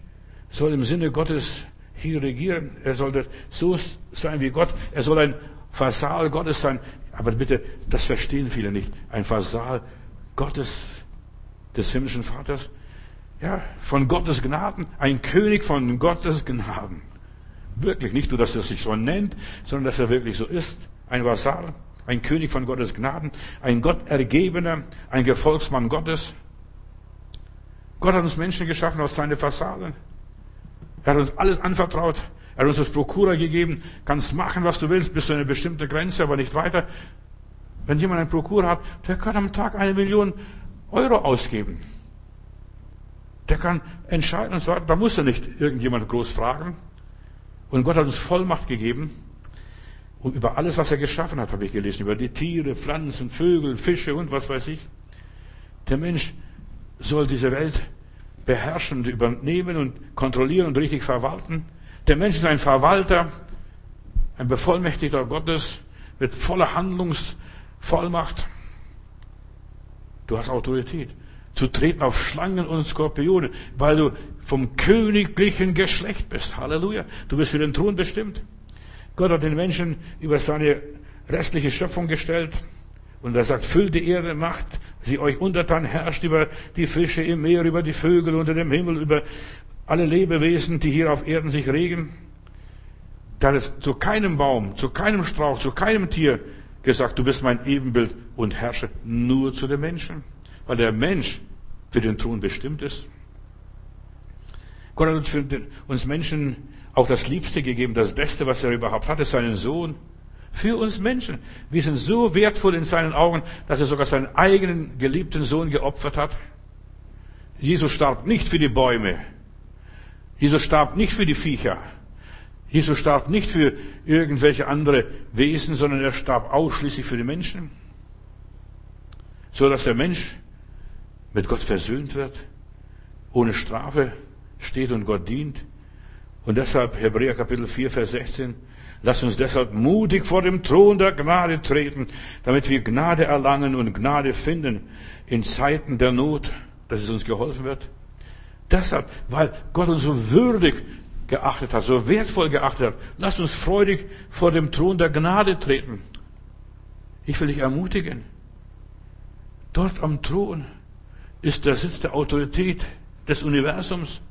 soll im Sinne Gottes hier regieren. Er soll so sein wie Gott. Er soll ein Vasall Gottes sein. Aber bitte, das verstehen viele nicht. Ein Vasall Gottes, des himmlischen Vaters. Ja, von Gottes Gnaden. Ein König von Gottes Gnaden. Wirklich nicht nur, dass er sich so nennt, sondern dass er wirklich so ist. Ein Vasall, ein König von Gottes Gnaden, ein Gottergebener, ein Gefolgsmann Gottes. Gott hat uns Menschen geschaffen aus seinen Vasallen. Er hat uns alles anvertraut. Er hat uns das Prokura gegeben. Kannst machen, was du willst, bis zu einer bestimmten Grenze, aber nicht weiter. Wenn jemand ein Prokura hat, der kann am Tag eine Million Euro ausgeben. Der kann entscheiden und so weiter. Da muss er nicht irgendjemand groß fragen. Und Gott hat uns Vollmacht gegeben. Und über alles, was er geschaffen hat, habe ich gelesen. Über die Tiere, Pflanzen, Vögel, Fische und was weiß ich. Der Mensch soll diese Welt beherrschen übernehmen und kontrollieren und richtig verwalten. Der Mensch ist ein Verwalter, ein Bevollmächtigter Gottes mit voller Handlungsvollmacht. Du hast Autorität. Zu treten auf Schlangen und Skorpione, weil du vom königlichen Geschlecht bist. Halleluja. Du bist für den Thron bestimmt. Gott hat den Menschen über seine restliche Schöpfung gestellt. Und er sagt, füllt die Erde Macht, sie euch untertan, herrscht über die Fische im Meer, über die Vögel unter dem Himmel, über alle Lebewesen, die hier auf Erden sich regen. Da ist zu keinem Baum, zu keinem Strauch, zu keinem Tier gesagt, du bist mein Ebenbild und herrsche nur zu den Menschen. Weil der Mensch für den Thron bestimmt ist. Gott hat uns, Menschen auch das Liebste gegeben, das Beste, was er überhaupt hatte, seinen Sohn. Für uns Menschen. Wir sind so wertvoll in seinen Augen, dass er sogar seinen eigenen geliebten Sohn geopfert hat. Jesus starb nicht für die Bäume. Jesus starb nicht für die Viecher. Jesus starb nicht für irgendwelche andere Wesen, sondern er starb ausschließlich für die Menschen. So dass der Mensch mit Gott versöhnt wird, ohne Strafe steht und Gott dient. Und deshalb Hebräer Kapitel 4, Vers 16, lasst uns deshalb mutig vor dem Thron der Gnade treten, damit wir Gnade erlangen und Gnade finden in Zeiten der Not, dass es uns geholfen wird. Deshalb, weil Gott uns so würdig geachtet hat, so wertvoll geachtet hat, lasst uns freudig vor dem Thron der Gnade treten. Ich will dich ermutigen. Dort am Thron ist der Sitz der Autorität des Universums.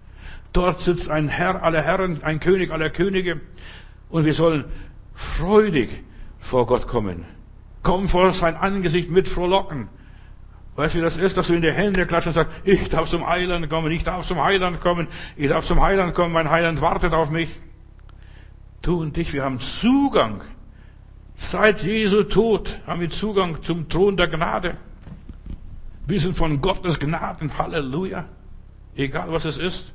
Dort sitzt ein Herr aller Herren, ein König aller Könige. Und wir sollen freudig vor Gott kommen. Komm vor sein Angesicht mit frohlocken. Weißt du, wie das ist, dass du in die Hände klatschen und sagst, ich darf zum Heiland kommen, ich darf zum Heiland kommen, ich darf zum Heiland kommen, mein Heiland wartet auf mich. Du und ich, wir haben Zugang. Seit Jesu Tod haben wir Zugang zum Thron der Gnade. Wir sind von Gottes Gnaden, Halleluja. Egal was es ist.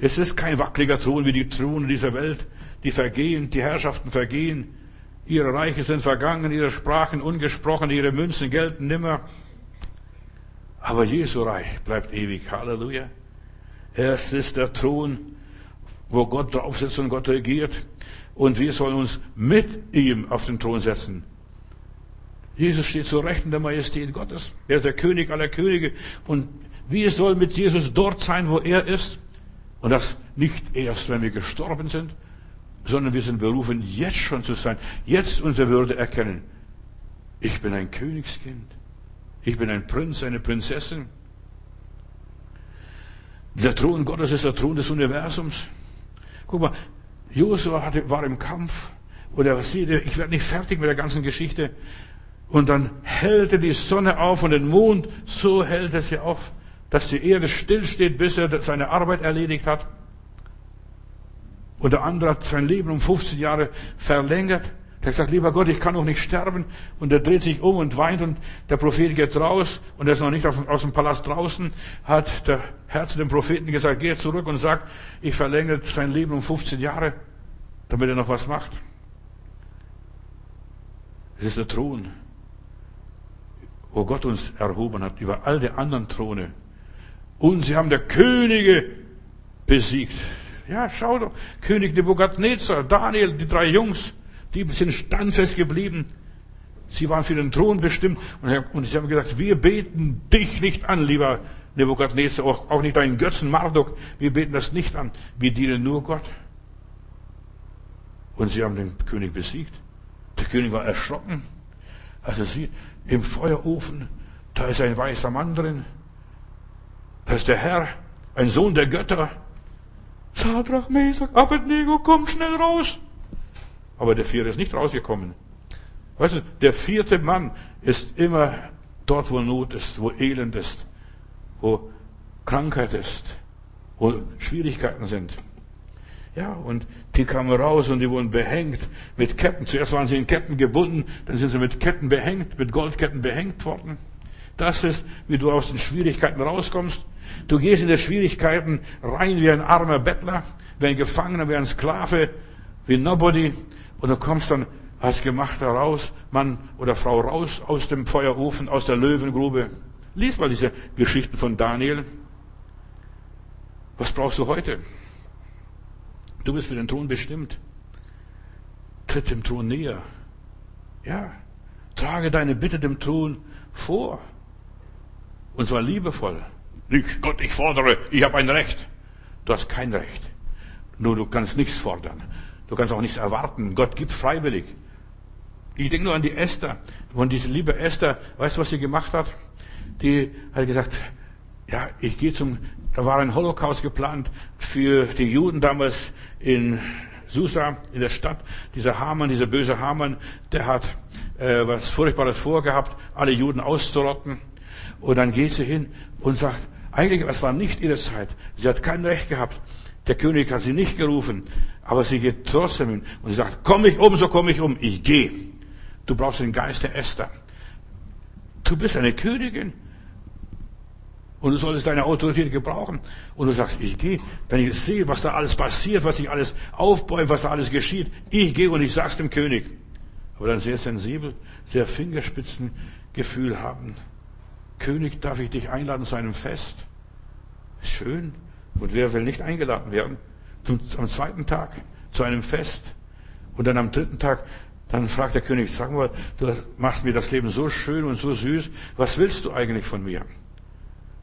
Es ist kein wackeliger Thron wie die Throne dieser Welt, die vergehen, die Herrschaften vergehen, ihre Reiche sind vergangen, ihre Sprachen ungesprochen, ihre Münzen gelten nimmer. Aber Jesu Reich bleibt ewig. Halleluja. Es ist der Thron, wo Gott drauf sitzt und Gott regiert. Und wir sollen uns mit ihm auf den Thron setzen. Jesus steht zur Rechten der Majestät Gottes. Er ist der König aller Könige. Und wir sollen mit Jesus dort sein, wo er ist. Und das nicht erst, wenn wir gestorben sind, sondern wir sind berufen, jetzt schon zu sein, jetzt unsere Würde erkennen. Ich bin ein Königskind. Ich bin ein Prinz, eine Prinzessin. Der Thron Gottes ist der Thron des Universums. Guck mal, Josua war im Kampf und er sieht, ich werde nicht fertig mit der ganzen Geschichte. Und dann hält er die Sonne auf und den Mond, so hält er sie auf, dass die Erde stillsteht, bis er seine Arbeit erledigt hat. Und der andere hat sein Leben um 15 Jahre verlängert. Der sagt, lieber Gott, ich kann noch nicht sterben. Und er dreht sich um und weint und der Prophet geht raus und er ist noch nicht aus dem Palast draußen, hat der Herr zu dem Propheten gesagt, geh zurück und sagt, ich verlängere sein Leben um 15 Jahre, damit er noch was macht. Es ist der Thron, wo Gott uns erhoben hat über all die anderen Throne. Und sie haben der Könige besiegt. Ja, schau doch, König Nebukadnezar, Daniel, die drei Jungs, die sind standfest geblieben. Sie waren für den Thron bestimmt. Und sie haben gesagt, wir beten dich nicht an, lieber Nebukadnezar, auch nicht deinen Götzen Marduk. Wir beten das nicht an. Wir dienen nur Gott. Und sie haben den König besiegt. Der König war erschrocken. Also sie, im Feuerofen, da ist ein weißer Mann drin. Da ist der Herr, ein Sohn der Götter. Sadrach, Mesach, Abednego, komm schnell raus. Aber der vierte ist nicht rausgekommen. Weißt du, der vierte Mann ist immer dort, wo Not ist, wo Elend ist, wo Krankheit ist, wo Schwierigkeiten sind. Ja, und die kamen raus und die wurden behängt mit Ketten. Zuerst waren sie in Ketten gebunden, dann sind sie mit Ketten behängt, mit Goldketten behängt worden. Das ist, wie du aus den Schwierigkeiten rauskommst. Du gehst in die Schwierigkeiten rein wie ein armer Bettler, wie ein Gefangener, wie ein Sklave, wie Nobody. Und du kommst dann als Gemachter raus, Mann oder Frau raus aus dem Feuerofen, aus der Löwengrube. Lies mal diese Geschichten von Daniel. Was brauchst du heute? Du bist für den Thron bestimmt. Tritt dem Thron näher. Ja. Trage deine Bitte dem Thron vor. Und zwar liebevoll. Nicht, Gott, ich fordere, ich habe ein Recht. Du hast kein Recht. Nur du kannst nichts fordern. Du kannst auch nichts erwarten. Gott gibt freiwillig. Ich denke nur an die Esther. Und diese liebe Esther, weißt du, was sie gemacht hat? Die hat gesagt, ja, ich gehe zum, da war ein Holocaust geplant für die Juden damals in Susa, in der Stadt. Dieser Hamann, dieser böse Hamann, der hat äh, was Furchtbares vorgehabt, alle Juden auszurotten. Und dann geht sie hin und sagt, eigentlich, es war nicht ihre Zeit. Sie hat kein Recht gehabt. Der König hat sie nicht gerufen. Aber sie geht trotzdem hin und sie sagt, komm ich um, so komme ich um. Ich gehe. Du brauchst den Geist der Esther. Du bist eine Königin. Und du solltest deine Autorität gebrauchen. Und du sagst, ich gehe. Wenn ich sehe, was da alles passiert, was sich alles aufbäumt, was da alles geschieht, ich gehe und ich sag's dem König. Aber dann sehr sensibel, sehr Fingerspitzengefühl haben. König, darf ich dich einladen zu einem Fest? Schön. Und wer will nicht eingeladen werden? am zweiten Tag zu einem Fest. Und dann am dritten Tag, dann fragt der König, sag mal, du machst mir das Leben so schön und so süß, was willst du eigentlich von mir?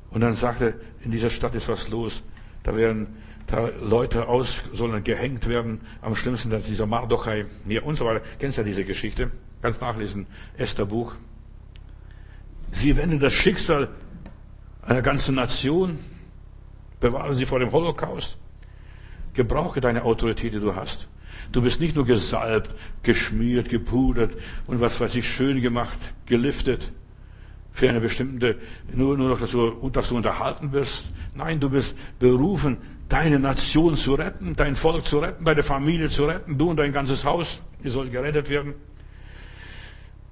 Und dann sagt er, in dieser Stadt ist was los. Da werden da Leute aus, sollen gehängt werden. Am schlimmsten, dass dieser Mardochai, mir und so weiter. Kennst ja diese Geschichte? Ganz nachlesen. Esther Buch. Sie wenden das Schicksal einer ganzen Nation. Bewahren sie vor dem Holocaust. Gebrauche deine Autorität, die du hast. Du bist nicht nur gesalbt, geschmiert, gepudert und was weiß ich, schön gemacht, geliftet für eine bestimmte, nur, nur noch, dass du, dass du unterhalten wirst. Nein, du bist berufen, deine Nation zu retten, dein Volk zu retten, deine Familie zu retten, du und dein ganzes Haus, ihr sollt gerettet werden.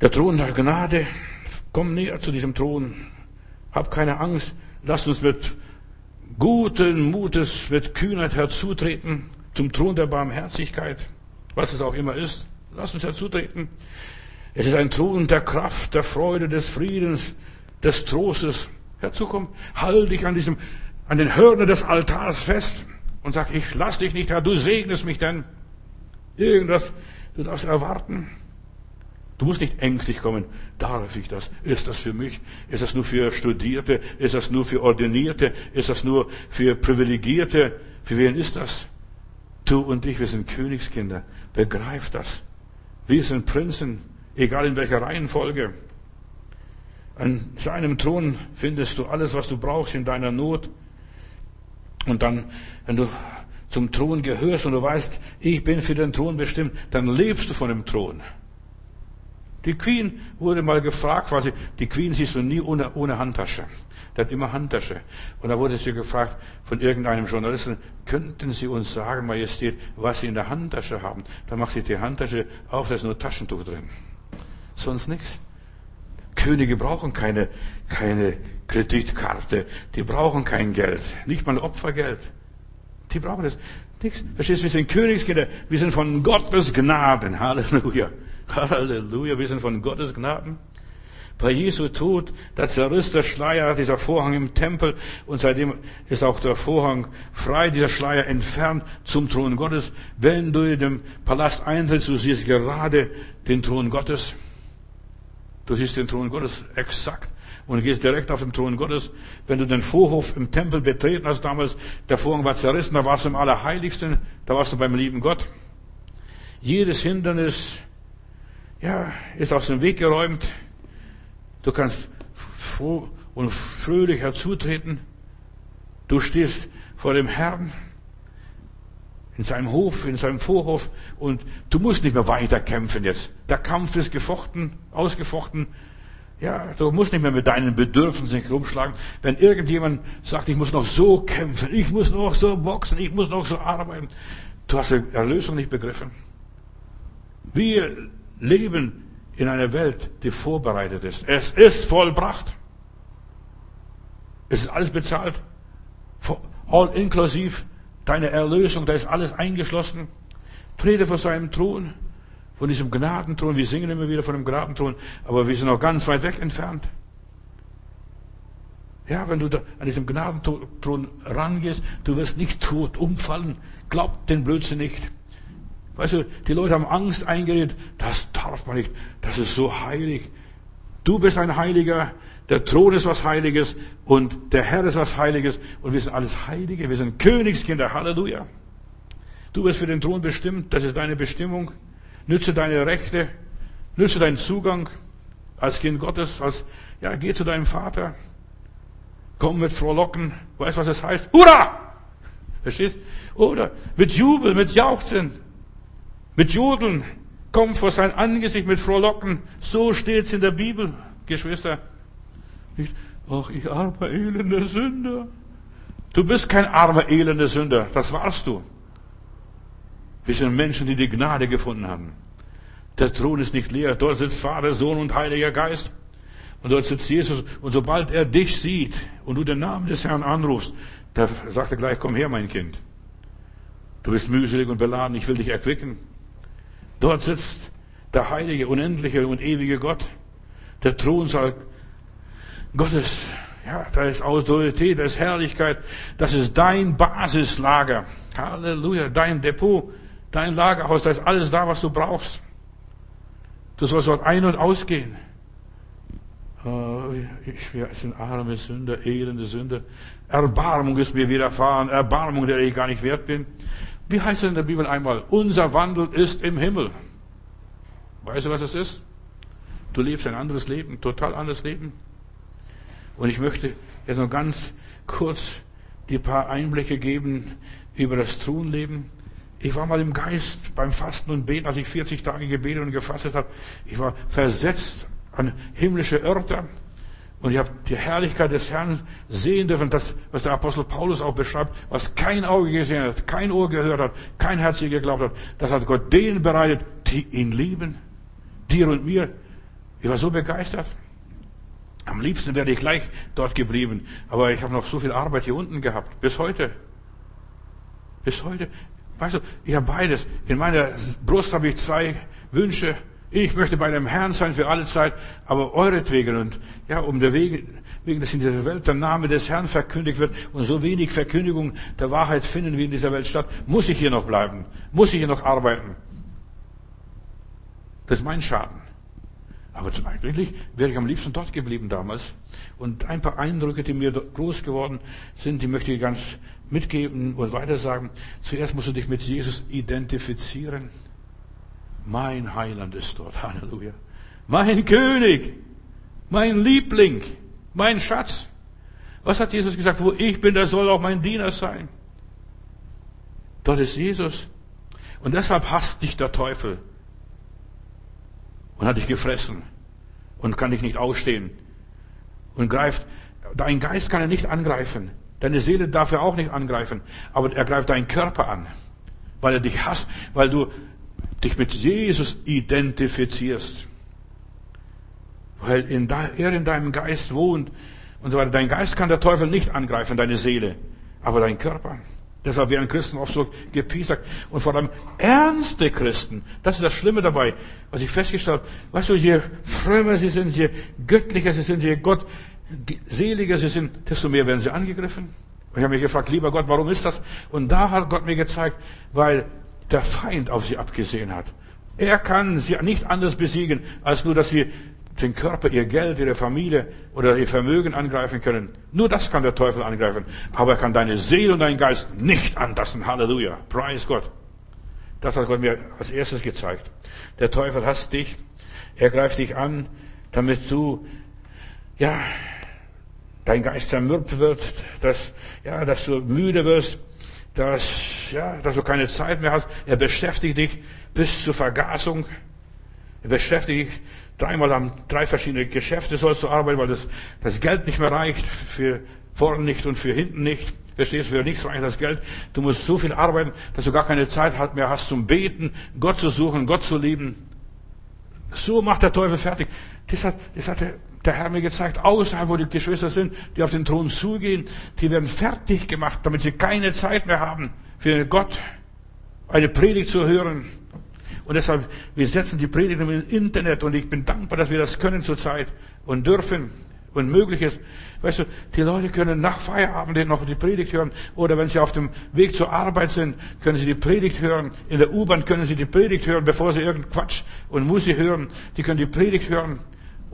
Der Thron der Gnade, komm näher zu diesem Thron. Hab keine Angst, lass uns mit guten Mutes, mit Kühnheit herzutreten zum Thron der Barmherzigkeit, was es auch immer ist. Lass uns herzutreten. Es ist ein Thron der Kraft, der Freude, des Friedens, des Trostes. Herzukommen, halt dich an diesem, an den Hörnern des Altars fest und sag, ich lass dich nicht, Herr, du segnest mich denn. Irgendwas, du darfst erwarten. Du musst nicht ängstlich kommen. Darf ich das? Ist das für mich? Ist das nur für Studierte? Ist das nur für Ordinierte? Ist das nur für Privilegierte? Für wen ist das? Du und ich, wir sind Königskinder. Begreif das. Wir sind Prinzen egal in welcher Reihenfolge. An seinem Thron findest du alles, was du brauchst in deiner Not. Und dann, wenn du zum Thron gehörst und du weißt, ich bin für den Thron bestimmt, dann lebst du von dem Thron. Die Queen wurde mal gefragt, quasi, die Queen siehst du nie ohne, ohne Handtasche. Der hat immer Handtasche. Und da wurde sie gefragt von irgendeinem Journalisten, könnten Sie uns sagen, Majestät, was Sie in der Handtasche haben? Da macht sie die Handtasche auf, da ist nur Taschentuch drin. Sonst nichts. Könige brauchen keine, keine Kreditkarte. Die brauchen kein Geld. Nicht mal Opfergeld. Die brauchen das. Nichts. Verstehst du, wir sind Königskinder. Wir sind von Gottes Gnaden. Halleluja. Halleluja. Wir sind von Gottes Gnaden. Bei Jesu Tod, da zerriss der Schleier, dieser Vorhang im Tempel, und seitdem ist auch der Vorhang frei, dieser Schleier entfernt zum Thron Gottes. Wenn du in den Palast eintrittst, du siehst gerade den Thron Gottes. Du siehst den Thron Gottes exakt und gehst direkt auf den Thron Gottes. Wenn du den Vorhof im Tempel betreten hast damals, der Vorhang war zerrissen, da warst du im Allerheiligsten, da warst du beim lieben Gott. Jedes Hindernis, ja, ist aus dem Weg geräumt. Du kannst froh und fröhlich herzutreten. Du stehst vor dem Herrn in seinem Hof, in seinem Vorhof und du musst nicht mehr weiter kämpfen jetzt. Der Kampf ist gefochten, ausgefochten. Ja, du musst nicht mehr mit deinen Bedürfnissen rumschlagen. Wenn irgendjemand sagt, ich muss noch so kämpfen, ich muss noch so boxen, ich muss noch so arbeiten, du hast die Erlösung nicht begriffen. Wir leben in einer Welt, die vorbereitet ist. Es ist vollbracht. Es ist alles bezahlt. All inklusiv deine Erlösung, da ist alles eingeschlossen. Trete vor seinem Thron, von diesem Gnadenthron. Wir singen immer wieder von dem Gnadenthron, aber wir sind noch ganz weit weg entfernt. Ja, wenn du an diesem Gnadenthron rangehst, du wirst nicht tot umfallen. Glaub den Blödsinn nicht. Weißt du, die Leute haben Angst eingeredet, das darf man nicht, das ist so heilig. Du bist ein Heiliger, der Thron ist was Heiliges und der Herr ist was Heiliges und wir sind alles Heilige, wir sind Königskinder, Halleluja. Du bist für den Thron bestimmt, das ist deine Bestimmung. Nütze deine Rechte, nütze deinen Zugang als Kind Gottes, als, ja, geh zu deinem Vater. Komm mit Frohlocken, weißt was es heißt? Hurra! Verstehst? Oder mit Jubel, mit Jauchzen, mit Jodeln. Komm vor sein Angesicht mit Frohlocken. So steht's in der Bibel, Geschwister. Nicht, ach, ich armer, elender Sünder. Du bist kein armer, elender Sünder. Das warst du. Wir sind Menschen, die die Gnade gefunden haben. Der Thron ist nicht leer. Dort sitzt Vater, Sohn und Heiliger Geist. Und dort sitzt Jesus. Und sobald er dich sieht und du den Namen des Herrn anrufst, da sagt er gleich, komm her, mein Kind. Du bist mühselig und beladen. Ich will dich erquicken. Dort sitzt der heilige, unendliche und ewige Gott. Der Thronsaal Gottes, ja, da ist Autorität, da ist Herrlichkeit, das ist dein Basislager. Halleluja, dein Depot, dein Lagerhaus, da ist alles da, was du brauchst. Du sollst dort ein- und ausgehen. Oh, ich, sind arme Sünder, elende Sünder. Erbarmung ist mir widerfahren, Erbarmung, der ich gar nicht wert bin. Wie heißt es in der Bibel einmal? Unser Wandel ist im Himmel. Weißt du, was es ist? Du lebst ein anderes Leben, total anderes Leben. Und ich möchte jetzt noch ganz kurz die paar Einblicke geben über das Thronleben. Ich war mal im Geist beim Fasten und Beten, als ich 40 Tage gebetet und gefastet habe. Ich war versetzt an himmlische Örter und ich habe die Herrlichkeit des Herrn sehen dürfen, das, was der Apostel Paulus auch beschreibt, was kein Auge gesehen hat, kein Ohr gehört hat, kein Herz je geglaubt hat. Das hat Gott denen bereitet, die ihn lieben. Dir und mir. Ich war so begeistert. Am liebsten wäre ich gleich dort geblieben, aber ich habe noch so viel Arbeit hier unten gehabt. Bis heute. Bis heute. Weißt du, ich habe beides. In meiner Brust habe ich zwei Wünsche. Ich möchte bei dem Herrn sein für alle Zeit, aber euretwegen und ja, um der Wegen, wegen, dass in dieser Welt der Name des Herrn verkündigt wird und so wenig Verkündigung der Wahrheit finden wie in dieser Welt statt, muss ich hier noch bleiben, muss ich hier noch arbeiten. Das ist mein Schaden. Aber eigentlich wäre ich am liebsten dort geblieben damals. Und ein paar Eindrücke, die mir groß geworden sind, die möchte ich ganz mitgeben und weiter sagen. Zuerst musst du dich mit Jesus identifizieren. Mein Heiland ist dort. Halleluja. mein König, mein Liebling, mein Schatz. Was hat Jesus gesagt? Wo ich bin, da soll auch mein Diener sein. Dort ist Jesus. Und deshalb hasst dich der Teufel. Und hat dich gefressen. Und kann dich nicht ausstehen. Und greift, dein Geist kann er nicht angreifen. Deine Seele darf er auch nicht angreifen. Aber er greift deinen Körper an. Weil er dich hasst. Weil du dich mit Jesus identifizierst. Weil in da, er in deinem Geist wohnt und so weiter. Dein Geist kann der Teufel nicht angreifen, deine Seele. Aber dein Körper. Deshalb werden Christen oft so gepiesackt. Und vor allem ernste Christen. Das ist das Schlimme dabei, was ich festgestellt habe. Weißt du, je frömmer sie sind, je göttlicher sie sind, je gottseliger sie sind, desto mehr werden sie angegriffen. Und ich habe mich gefragt, lieber Gott, warum ist das? Und da hat Gott mir gezeigt, weil der Feind auf sie abgesehen hat. Er kann sie nicht anders besiegen, als nur, dass sie den Körper, ihr Geld, ihre Familie oder ihr Vermögen angreifen können. Nur das kann der Teufel angreifen. Aber er kann deine Seele und deinen Geist nicht anlassen. Halleluja. Preis Gott. Das hat Gott mir als erstes gezeigt. Der Teufel hasst dich. Er greift dich an, damit du, ja, dein Geist zermürbt wird, dass, ja, dass du müde wirst, dass, ja, dass du keine Zeit mehr hast. Er beschäftigt dich bis zur Vergasung. Er beschäftigt dich Dreimal am drei verschiedene Geschäfte sollst du arbeiten, weil das, das Geld nicht mehr reicht, für vorne nicht und für hinten nicht. Verstehst du, für nichts reicht das Geld. Du musst so viel arbeiten, dass du gar keine Zeit mehr hast zum Beten, Gott zu suchen, Gott zu lieben. So macht der Teufel fertig. Das hat, das hat der, der Herr mir gezeigt. Außerhalb, wo die Geschwister sind, die auf den Thron zugehen, die werden fertig gemacht, damit sie keine Zeit mehr haben, für Gott eine Predigt zu hören, und deshalb, wir setzen die Predigt im Internet und ich bin dankbar, dass wir das können zurzeit und dürfen und möglich ist. Weißt du, die Leute können nach Feierabend noch die Predigt hören oder wenn sie auf dem Weg zur Arbeit sind, können sie die Predigt hören. In der U-Bahn können sie die Predigt hören, bevor sie irgendeinen Quatsch und Musik hören. Die können die Predigt hören.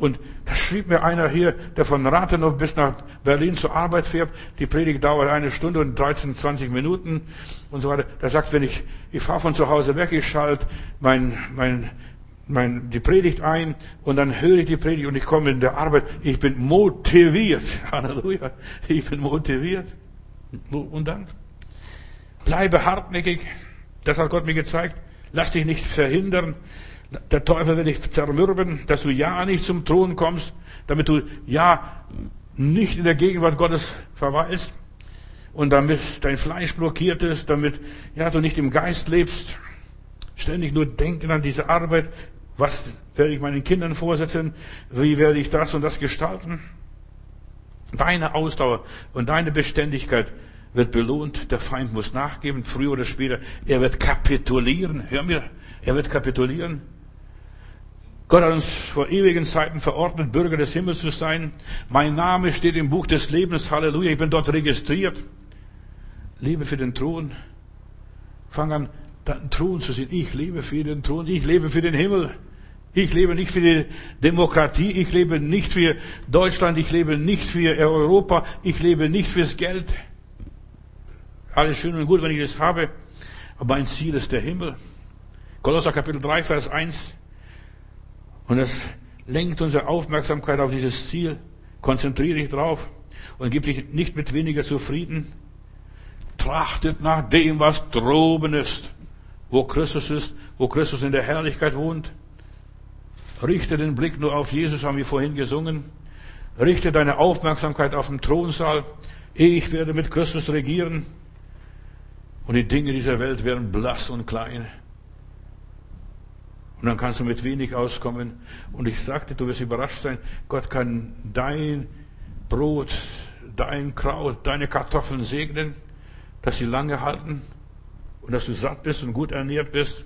Und da schrieb mir einer hier, der von Rathenow bis nach Berlin zur Arbeit fährt. Die Predigt dauert eine Stunde und 13, 20 Minuten und so weiter. Der sagt, wenn ich, ich fahre von zu Hause weg, ich schalte mein, mein, mein, die Predigt ein und dann höre ich die Predigt und ich komme in der Arbeit. Ich bin motiviert. Halleluja. Ich bin motiviert. Und dann? Bleibe hartnäckig. Das hat Gott mir gezeigt. Lass dich nicht verhindern. Der Teufel will dich zermürben, dass du ja nicht zum Thron kommst, damit du ja nicht in der Gegenwart Gottes verweilst und damit dein Fleisch blockiert ist, damit ja du nicht im Geist lebst. Ständig nur denken an diese Arbeit. Was werde ich meinen Kindern vorsetzen? Wie werde ich das und das gestalten? Deine Ausdauer und deine Beständigkeit wird belohnt. Der Feind muss nachgeben, früher oder später. Er wird kapitulieren. Hör mir, er wird kapitulieren. Gott hat uns vor ewigen Zeiten verordnet, Bürger des Himmels zu sein. Mein Name steht im Buch des Lebens. Halleluja. Ich bin dort registriert. Lebe für den Thron. Fang an, den Thron zu sehen. Ich lebe für den Thron. Ich lebe für den Himmel. Ich lebe nicht für die Demokratie. Ich lebe nicht für Deutschland. Ich lebe nicht für Europa. Ich lebe nicht fürs Geld. Alles schön und gut, wenn ich das habe. Aber mein Ziel ist der Himmel. Kolosser Kapitel 3, Vers 1. Und es lenkt unsere Aufmerksamkeit auf dieses Ziel. Konzentriere dich drauf und gib dich nicht mit weniger zufrieden. Trachtet nach dem, was droben ist, wo Christus ist, wo Christus in der Herrlichkeit wohnt. Richte den Blick nur auf Jesus, haben wir vorhin gesungen. Richte deine Aufmerksamkeit auf den Thronsaal. Ich werde mit Christus regieren. Und die Dinge dieser Welt werden blass und klein. Und dann kannst du mit wenig auskommen. Und ich sagte, du wirst überrascht sein, Gott kann dein Brot, dein Kraut, deine Kartoffeln segnen, dass sie lange halten und dass du satt bist und gut ernährt bist.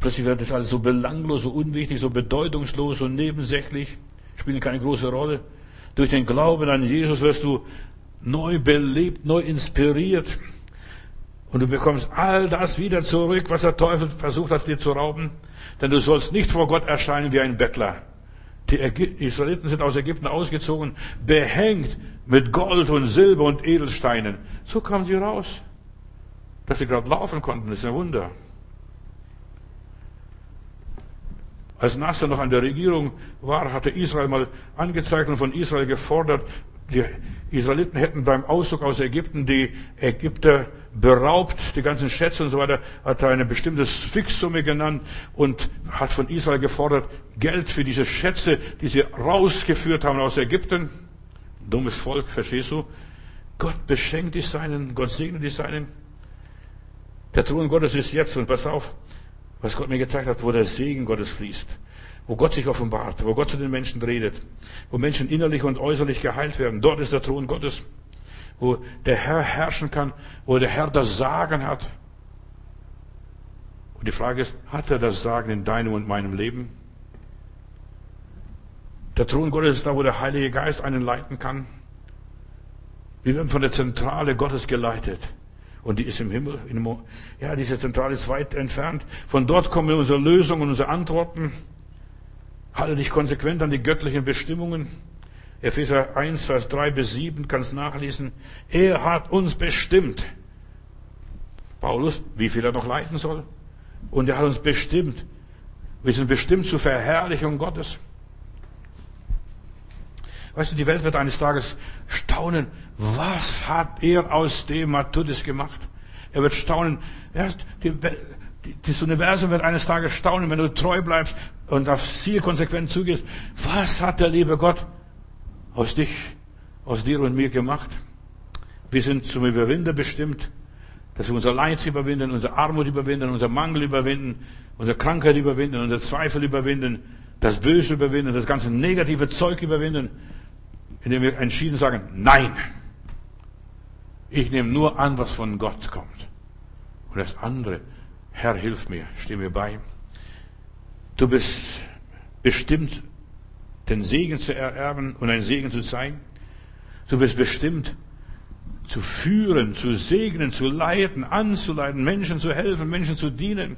Plötzlich wird das alles so belanglos, so unwichtig, so bedeutungslos und nebensächlich, spielen keine große Rolle. Durch den Glauben an Jesus wirst du neu belebt, neu inspiriert. Und du bekommst all das wieder zurück, was der Teufel versucht hat, dir zu rauben. Denn du sollst nicht vor Gott erscheinen wie ein Bettler. Die Israeliten sind aus Ägypten ausgezogen, behängt mit Gold und Silber und Edelsteinen. So kamen sie raus. Dass sie gerade laufen konnten, ist ein Wunder. Als Nasser noch an der Regierung war, hatte Israel mal angezeigt und von Israel gefordert, die Israeliten hätten beim Auszug aus Ägypten die Ägypter beraubt, die ganzen Schätze und so weiter, hat er eine bestimmte Fixsumme genannt und hat von Israel gefordert, Geld für diese Schätze, die sie rausgeführt haben aus Ägypten. Dummes Volk, verstehst du? Gott beschenkt die Seinen, Gott segnet die Seinen. Der Thron Gottes ist jetzt, und pass auf, was Gott mir gezeigt hat, wo der Segen Gottes fließt, wo Gott sich offenbart, wo Gott zu den Menschen redet, wo Menschen innerlich und äußerlich geheilt werden. Dort ist der Thron Gottes, wo der Herr herrschen kann, wo der Herr das Sagen hat. Und die Frage ist, hat er das Sagen in deinem und meinem Leben? Der Thron Gottes ist da, wo der Heilige Geist einen leiten kann. Wir werden von der Zentrale Gottes geleitet. Und die ist im Himmel. ja, diese Zentrale ist weit entfernt. Von dort kommen unsere Lösungen unsere Antworten. Halte dich konsequent an die göttlichen Bestimmungen. Epheser 1, Vers 3 bis 7 kannst nachlesen. Er hat uns bestimmt. Paulus, wie viel er noch leiten soll. Und er hat uns bestimmt. Wir sind bestimmt zur Verherrlichung Gottes. Weißt du, die Welt wird eines Tages staunen, was hat er aus dem Matthäus gemacht? Er wird staunen, die, das Universum wird eines Tages staunen, wenn du treu bleibst und aufs Ziel konsequent zugehst. Was hat der liebe Gott aus dich, aus dir und mir gemacht? Wir sind zum Überwinder bestimmt, dass wir unser Leid überwinden, unsere Armut überwinden, unser Mangel überwinden, unsere Krankheit überwinden, unsere Zweifel überwinden, das Böse überwinden, das ganze negative Zeug überwinden indem wir entschieden sagen, nein, ich nehme nur an, was von Gott kommt. Und das andere, Herr, hilf mir, steh mir bei. Du bist bestimmt, den Segen zu ererben und ein Segen zu sein. Du bist bestimmt, zu führen, zu segnen, zu leiten, anzuleiten, Menschen zu helfen, Menschen zu dienen.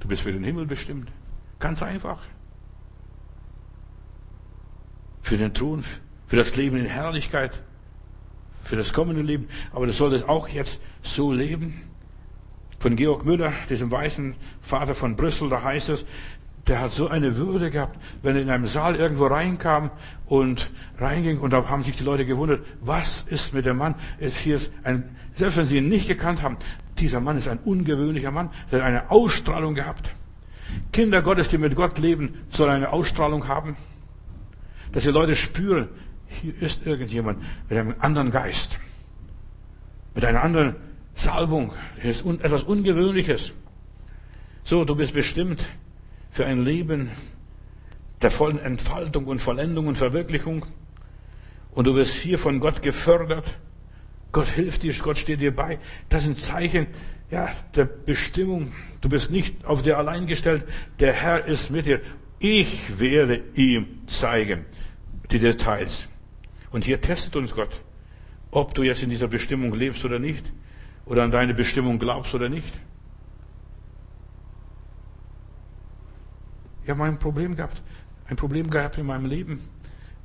Du bist für den Himmel bestimmt. Ganz einfach. Für den Thron, für das Leben in Herrlichkeit, für das kommende Leben. Aber das soll es auch jetzt so leben. Von Georg Müller, diesem weißen Vater von Brüssel, da heißt es, der hat so eine Würde gehabt, wenn er in einem Saal irgendwo reinkam und reinging und da haben sich die Leute gewundert, was ist mit dem Mann? Hier ist ein, selbst wenn sie ihn nicht gekannt haben, dieser Mann ist ein ungewöhnlicher Mann, der hat eine Ausstrahlung gehabt. Kinder Gottes, die mit Gott leben, sollen eine Ausstrahlung haben, dass die Leute spüren, hier ist irgendjemand mit einem anderen Geist, mit einer anderen Salbung. Das ist etwas Ungewöhnliches. So, du bist bestimmt für ein Leben der vollen Entfaltung und Vollendung und Verwirklichung. Und du wirst hier von Gott gefördert. Gott hilft dir, Gott steht dir bei. Das sind Zeichen, ja, der Bestimmung. Du bist nicht auf dir allein gestellt. Der Herr ist mit dir. Ich werde ihm zeigen die Details. Und hier testet uns Gott, ob du jetzt in dieser Bestimmung lebst oder nicht, oder an deine Bestimmung glaubst oder nicht. Ich habe ein Problem gehabt, ein Problem gehabt in meinem Leben.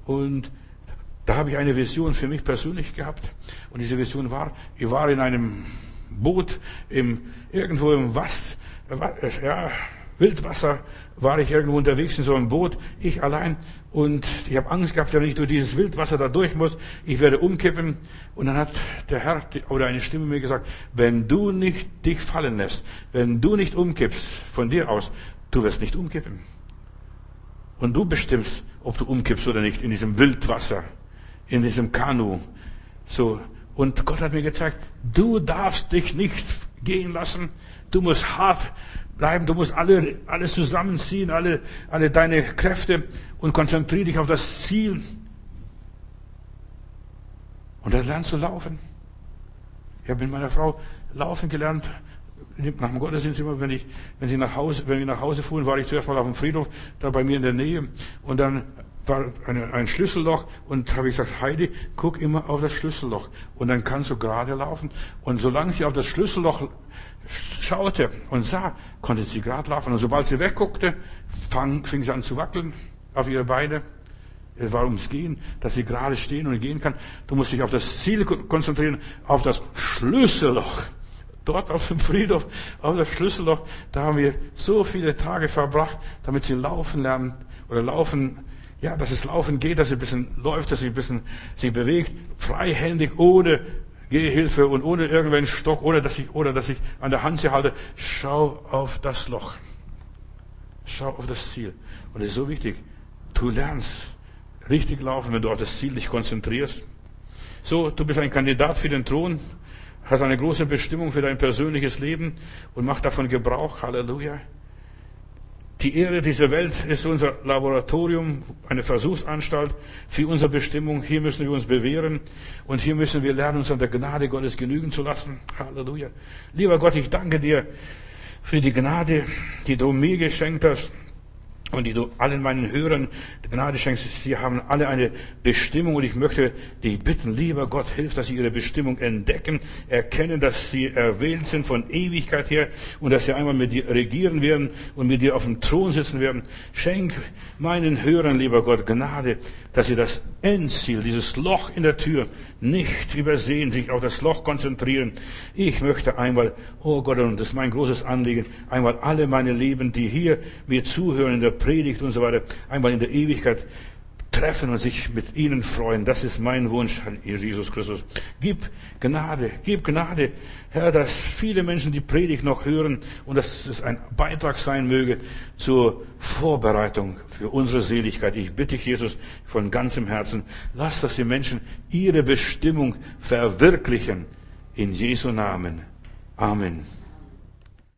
Und da habe ich eine Vision für mich persönlich gehabt. Und diese Vision war, ich war in einem Boot im, irgendwo im Was, ja, Wildwasser war ich irgendwo unterwegs in so einem Boot, ich allein. Und ich habe Angst gehabt, wenn ich durch dieses Wildwasser da durch muss, ich werde umkippen. Und dann hat der Herr oder eine Stimme mir gesagt, wenn du nicht dich fallen lässt, wenn du nicht umkippst von dir aus, du wirst nicht umkippen. Und du bestimmst, ob du umkippst oder nicht in diesem Wildwasser, in diesem Kanu. So. Und Gott hat mir gezeigt, du darfst dich nicht gehen lassen. Du musst hart bleiben. Du musst alle, alles zusammenziehen, alle, alle deine Kräfte und konzentriere dich auf das Ziel. Und dann lernst du laufen. Ich habe mit meiner Frau laufen gelernt. Nach dem Gottesdienst immer, wenn ich, wenn sie nach Hause, wenn wir nach Hause fuhren, war ich zuerst mal auf dem Friedhof, da bei mir in der Nähe. Und dann war eine, ein Schlüsselloch und habe ich gesagt, Heidi, guck immer auf das Schlüsselloch. Und dann kannst du gerade laufen. Und solange sie auf das Schlüsselloch schaute und sah, konnte sie gerade laufen. Und sobald sie wegguckte, fang, fing sie an zu wackeln auf ihre Beine. Es war ums Gehen, dass sie gerade stehen und gehen kann. Du musst dich auf das Ziel konzentrieren, auf das Schlüsselloch. Dort auf dem Friedhof, auf der Schlüsselloch, da haben wir so viele Tage verbracht, damit sie laufen lernen oder laufen, ja, dass es laufen geht, dass sie ein bisschen läuft, dass sie ein bisschen sich bewegt, freihändig, ohne Gehhilfe und ohne irgendeinen Stock, oder dass ich, oder dass ich an der Hand sie halte. Schau auf das Loch. Schau auf das Ziel. Und es ist so wichtig. Du lernst richtig laufen, wenn du auf das Ziel dich konzentrierst. So, du bist ein Kandidat für den Thron, hast eine große Bestimmung für dein persönliches Leben und mach davon Gebrauch. Halleluja. Die Ehre dieser Welt ist unser Laboratorium, eine Versuchsanstalt für unsere Bestimmung. Hier müssen wir uns bewähren und hier müssen wir lernen, uns an der Gnade Gottes genügen zu lassen. Halleluja. Lieber Gott, ich danke dir für die Gnade, die du mir geschenkt hast und die du allen meinen Hörern Gnade schenkst. Sie haben alle eine Bestimmung und ich möchte dich bitten, lieber Gott, hilf, dass sie ihre Bestimmung entdecken, erkennen, dass sie erwählt sind von Ewigkeit her und dass sie einmal mit dir regieren werden und mit dir auf dem Thron sitzen werden. Schenk meinen Hörern, lieber Gott, Gnade, dass sie das Endziel, dieses Loch in der Tür nicht übersehen, sich auf das Loch konzentrieren. Ich möchte einmal, oh Gott, und das ist mein großes Anliegen, einmal alle meine Lieben, die hier mir zuhören in der Predigt und so weiter, einmal in der Ewigkeit treffen und sich mit ihnen freuen. Das ist mein Wunsch, Herr Jesus Christus. Gib Gnade, gib Gnade, Herr, dass viele Menschen die Predigt noch hören und dass es ein Beitrag sein möge zur Vorbereitung für unsere Seligkeit. Ich bitte dich, Jesus, von ganzem Herzen, lass, dass die Menschen ihre Bestimmung verwirklichen. In Jesu Namen. Amen.